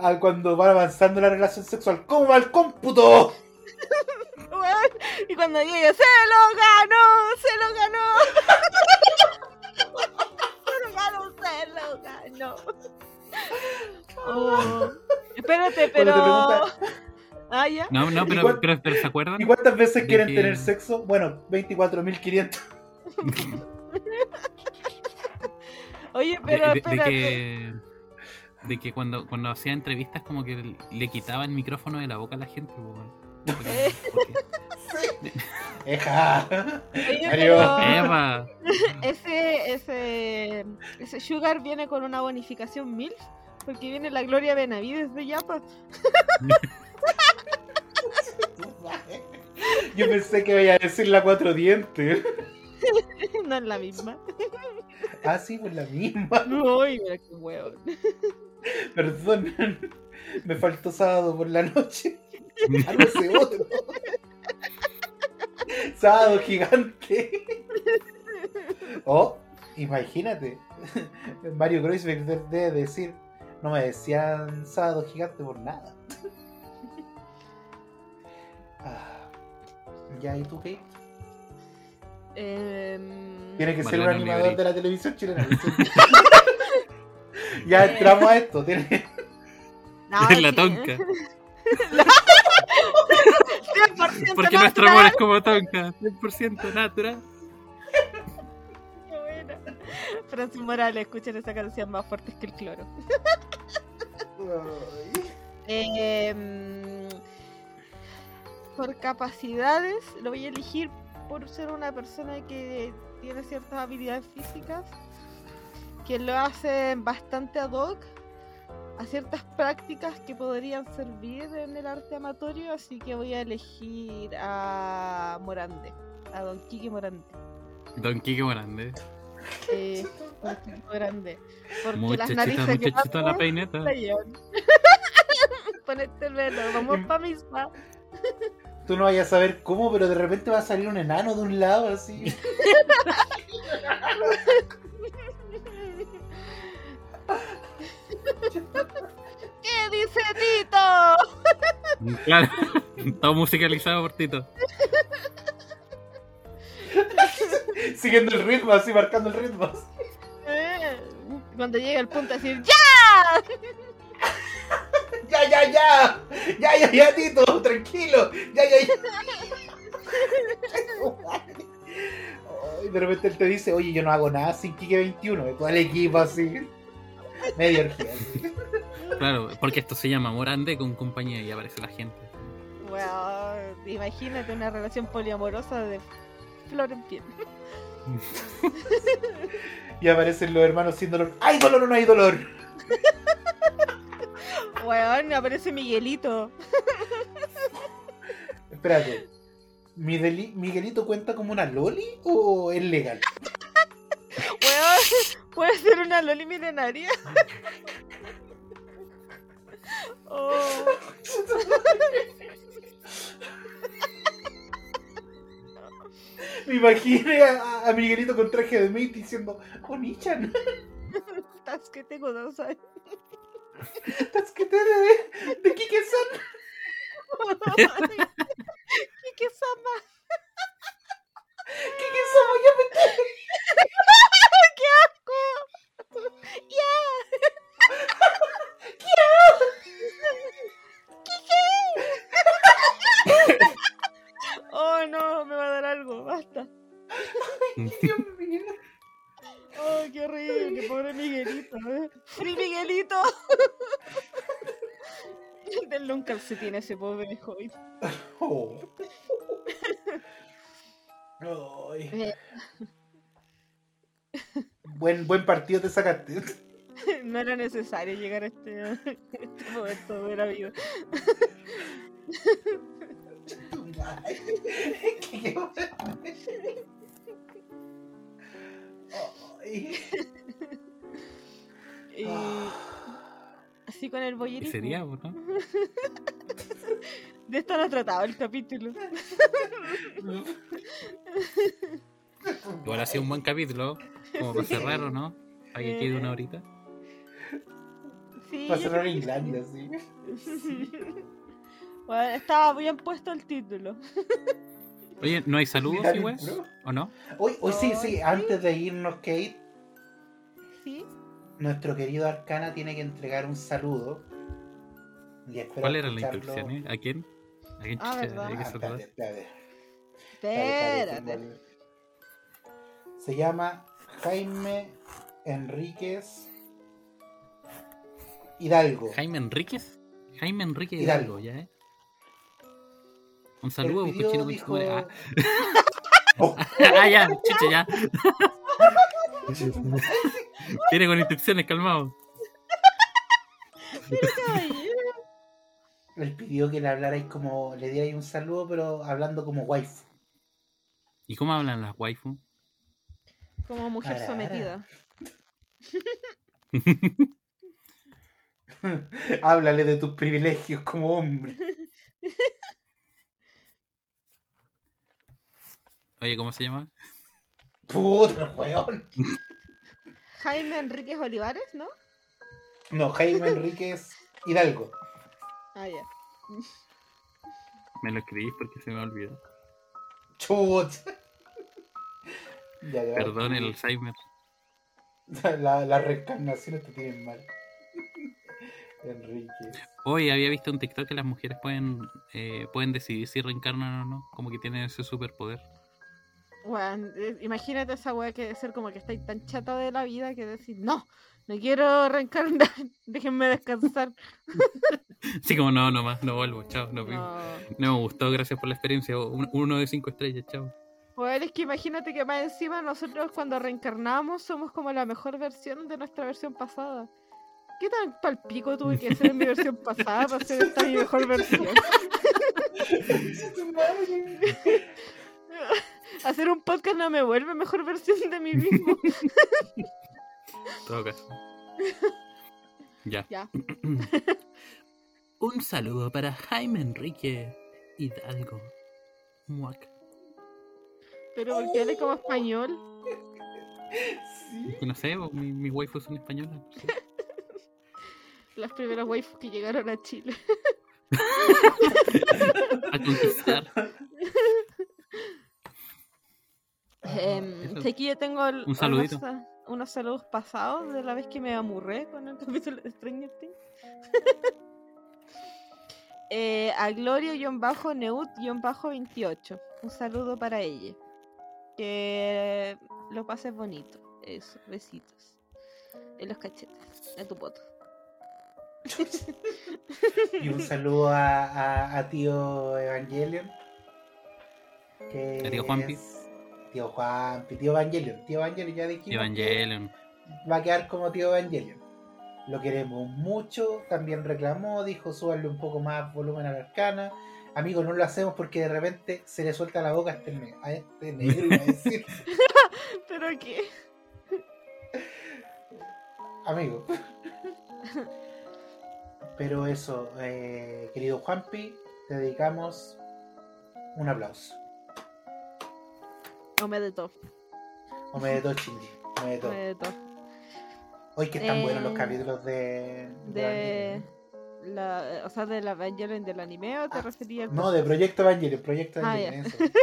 Ah, cuando va avanzando la relación sexual. ¿Cómo va el cómputo? Y cuando llegue, ¡se lo ganó! ¡Se lo ganó! ¡Se lo ganó! ¡Se lo ganó! Oh. Espérate, pero. Ah, ya. No, no, pero, pero, pero ¿se acuerdan? ¿Y cuántas veces De quieren que- tener sexo? Bueno, 24.500. Oye, De, pero de- de espérate. que, de que cuando, cuando hacía entrevistas como que le quitaba el micrófono de la boca a la gente. po, Porque- porque- ¡Eja! Eva. ese, ese, ese Sugar viene con una bonificación MILF. Porque viene la Gloria Benavides de Yapa. Yo pensé que iba a decir la cuatro dientes. no es la misma. Ah, sí, pues la misma. Uy, mira qué hueón. Perdón. Me faltó sábado por la noche. Sé, otro. Sábado gigante. Oh, imagínate. Mario Kreuzberg debe decir, no me decían sábado gigante por nada. Ah, ya, ¿y tú qué? Em, Tiene que ser un animador de la televisión chilena. ya entramos a esto. Tiene... no, la tonca. 100% Porque nuestro amor es como tonka. 100% natural. Qué buena. Francis Morales, escuchen esa canción más fuerte que el cloro. Em, por capacidades, lo voy a elegir por ser una persona que tiene ciertas habilidades físicas que lo hacen bastante ad hoc a ciertas prácticas que podrían servir en el arte amatorio, así que voy a elegir a Morande, a Don Quique Morande. Don Quique Morande. Eh, Don Quique Morande. Porque las narices que muchachita la peineta. Ponete el velo, vamos pa' misma. Tú no vayas a saber cómo, pero de repente va a salir un enano de un lado así. ¿Qué dice Tito? Claro. Todo musicalizado por Tito. Siguiendo el ritmo, así marcando el ritmo. Eh, Cuando llega el punto de decir ¡Ya! Ya, ya, ya. Ya, ya, ya, Tito. Tranquilo. Ya, ya, ya. Ay, de repente él te dice, oye, yo no hago nada sin Kike 21. Todo el equipo así. Medio orgía. así. Claro, porque esto se llama Morande con compañía y aparece la gente. Bueno, imagínate una relación poliamorosa de flor en piel. Y aparecen los hermanos sin dolor. ¿Hay dolor o no hay dolor? Weón, aparece Miguelito. Espérate. ¿Migueli- ¿Miguelito cuenta como una loli o es legal? Weón, puede ser una loli milenaria. Oh, Me imaginé a, a Miguelito con traje de maid diciendo, Onichan, estás que tengo dos años. ¿estás que te de, de Kike-san? ¿Y qué sama? Kike-san, A ese pobre joven. Oh. Ay. Eh. Buen, buen partido te sacaste. No era necesario llegar a este, a este momento de la vida. Y así con el ¿Qué boyerismo. sería, no? De esto no trataba el capítulo. Igual ha sido un buen capítulo. Como para cerrar, ¿o no? Para que quede una horita. Sí, Va a yo cerrar que Islandia, sí. sí. Bueno, estaba bien puesto el título. Oye, ¿no hay saludos, pro. ¿O no? Hoy, hoy sí, sí. antes de irnos, Kate, ¿Sí? Nuestro querido Arcana tiene que entregar un saludo. Y ¿Cuál era la escucharlo- instrucción, eh? ¿A quién? ¿A quién Ah, hay que Ah, saludar? espérate, espérate. Se llama Jaime Enríquez Hidalgo. ¿Jaime Enríquez? Jaime Enrique Hidalgo. Hidalgo, ya, ¿eh? Un saludo, El video cochino dijo-. Ah. Oh, ah, ya, chucha, ya. Viene con instrucciones, calmado. Caballero. él pidió que le hablarais como, le dierais un saludo, pero hablando como waifu. ¿Y cómo hablan las waifu? Como mujer Ara, ara. sometida. Háblale de tus privilegios como hombre. Oye, ¿cómo se llama? Puta, weón. Jaime Enríquez Olivares, ¿no? No, Jaime Enríquez Hidalgo. Ah, ya. Me lo escribí porque se me olvidó. Chut. Ya, ya. Perdón el Alzheimer. La, las reencarnaciones te tienen mal. Enríquez. Hoy había visto un TikTok que las mujeres pueden eh, pueden decidir si reencarnan o no. Como que tienen ese superpoder. Weón, eh, imagínate esa weá que debe ser como que estáis tan chata de la vida que decir, no, no quiero reencarnar, déjenme descansar. Así como, no, no más, no vuelvo, chao, no, No. no me gustó, gracias por la experiencia. Un- uno de cinco estrellas, chao. Weón, es que imagínate que más encima nosotros cuando reencarnamos somos como la mejor versión de nuestra versión pasada. ¿Qué tan palpico tuve que ser en mi versión pasada para ser esta mi mejor versión? Hacer un podcast no me vuelve mejor versión de mí mismo. En todo caso. Ya. Ya. Un saludo para Jaime Enrique Hidalgo. Muac. Pero ¿por qué como español? Sí. No sé, mi, mi waifu son españolas. no sé. Las primeras waifus que llegaron a Chile. A conquistar. Em, eso. sé que yo tengo el- Un saludito. Unos, unos saludos pasados de la vez que me amurré con el capítulo de Stranger Things. Eh, a Glorio-Neut-28. Un saludo para ella. Que lo pases bonito. Eso, besitos. En los cachetes, en tu poto. Y un saludo a, a, a tío Evangelion. Que ¿A tío Juanpi? es- Tío Juanpi, tío Evangelion. Tío Evangelion ya dijimos. Evangelion. Va a quedar como tío Evangelion. Lo queremos mucho. También reclamó, dijo súbanle un poco más volumen a la arcana. Amigo, no lo hacemos porque de repente se le suelta la boca a este, ne- a este negro, iba a decir. ¿Pero qué? Amigo. Pero eso, eh, querido Juanpi, te dedicamos un aplauso. No me de todo. O me de todo, Shinji. O me de No todo. me de todo. Hoy que están Eh, buenos los capítulos de. De. La, o sea, del Evangelion del anime o te Ah, referías No, de Proyecto Evangelion, Proyecto Ah, Evangelion, eso.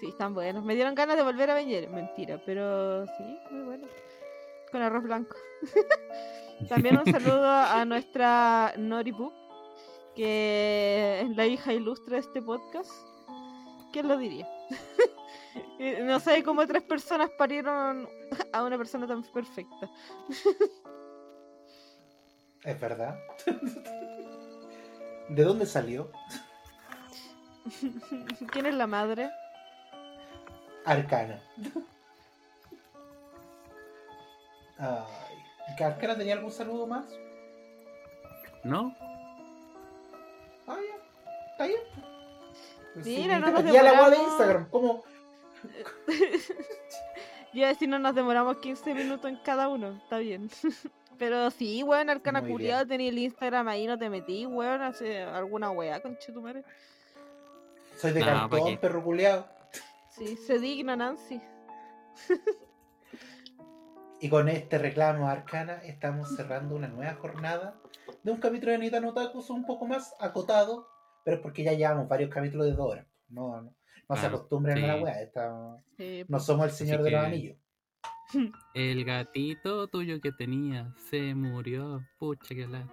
Sí, están buenos. Me dieron ganas de volver a Evangelion. Mentira, pero sí, muy bueno. Con arroz blanco. También un saludo a nuestra Noribu, que es la hija ilustre de este podcast. ¿Quién lo diría? No sé cómo tres personas parieron a una persona tan perfecta. Es verdad. ¿De dónde salió? ¿Quién es la madre? Arcana. Ay. ¿que ¿Arcana tenía algún saludo más? ¿No? Ah, ya. Está bien. Pues sí, Mira, no nos ya la web de. Instagram. ¿Cómo? Yo iba a decir, no nos demoramos 15 minutos en cada uno. Está bien. Pero sí, weón, culiado, bien. tenía el Instagram ahí, no te metí, weón, hace alguna weá con Chetumare. Soy de ¿pa' cartón, perro culeado. Sí, se digna Nancy. Y con este reclamo Arcana estamos cerrando una nueva jornada de un capítulo de Nita Otakus un poco más acotado, pero es porque ya llevamos varios capítulos de dos horas. No, no, no se Claro, acostumbren a la weá, esta- Sí, no somos el señor de los anillos. El gatito tuyo que tenía se murió. Pucha que la.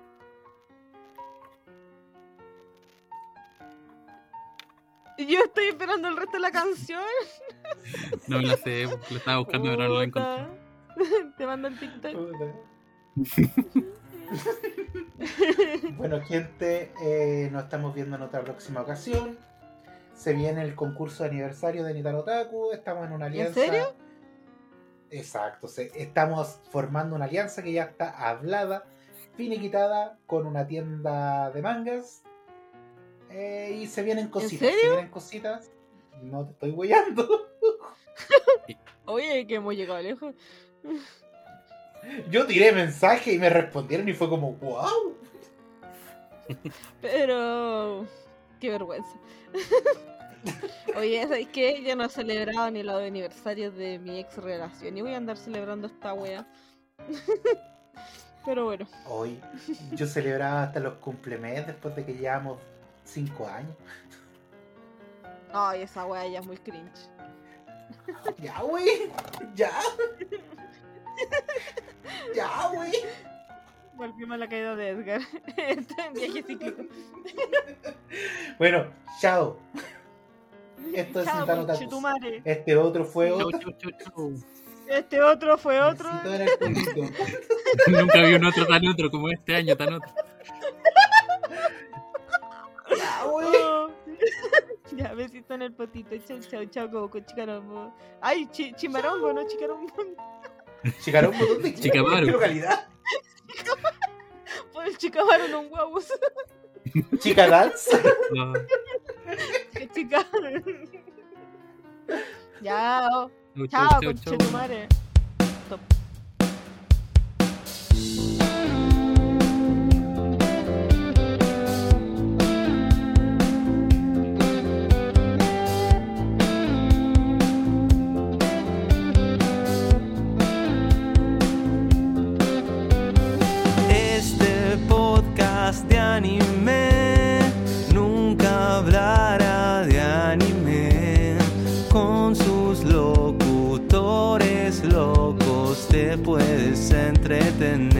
Yo estoy esperando el resto de la canción. No la sé, lo estaba buscando pero no la encontré. Te mando el TikTok. Bueno, gente, eh, nos estamos viendo en otra próxima ocasión. Se viene el concurso de aniversario de Nitaro Otaku, estamos en una alianza. ¿En serio? Exacto, se- estamos formando una alianza que ya está hablada, finiquitada, con una tienda de mangas. eh, y se vienen cositas. Se serio? vienen cositas. No te estoy huellando. Oye, que hemos llegado lejos. Yo tiré mensaje y me respondieron y fue como, wow. Pero. Qué vergüenza. Oye, ¿sabes qué? Yo no he celebrado ni los aniversarios de mi ex relación. Y voy a andar celebrando esta wea. Pero bueno. Hoy yo celebraba hasta los cumplemes después de que llevamos 5 años. Ay, esa wea ya es muy cringe. Ya, güey. Ya. Ya. Volvimos a la caída de Edgar. Este es un viaje cíclico. Bueno, chao. Esto es Chao, Sintano. Este otro fue otro. chau, chau, chau. Este otro fue otro. En. Nunca vi un otro tan otro como este año, tan otro. Ya, güey. Oh. ya, besito en el potito. Chau, chau, chau, como con chicarombo. Ay, chi chimarongo, no chicarombo. Chicarombo, ¿dónde? Chicamaru. ¿En qué localidad? El chicamaro en un guabus. Chica Dance. No. Qué chica. ya, oh. Chau, chao, te puedes entretener.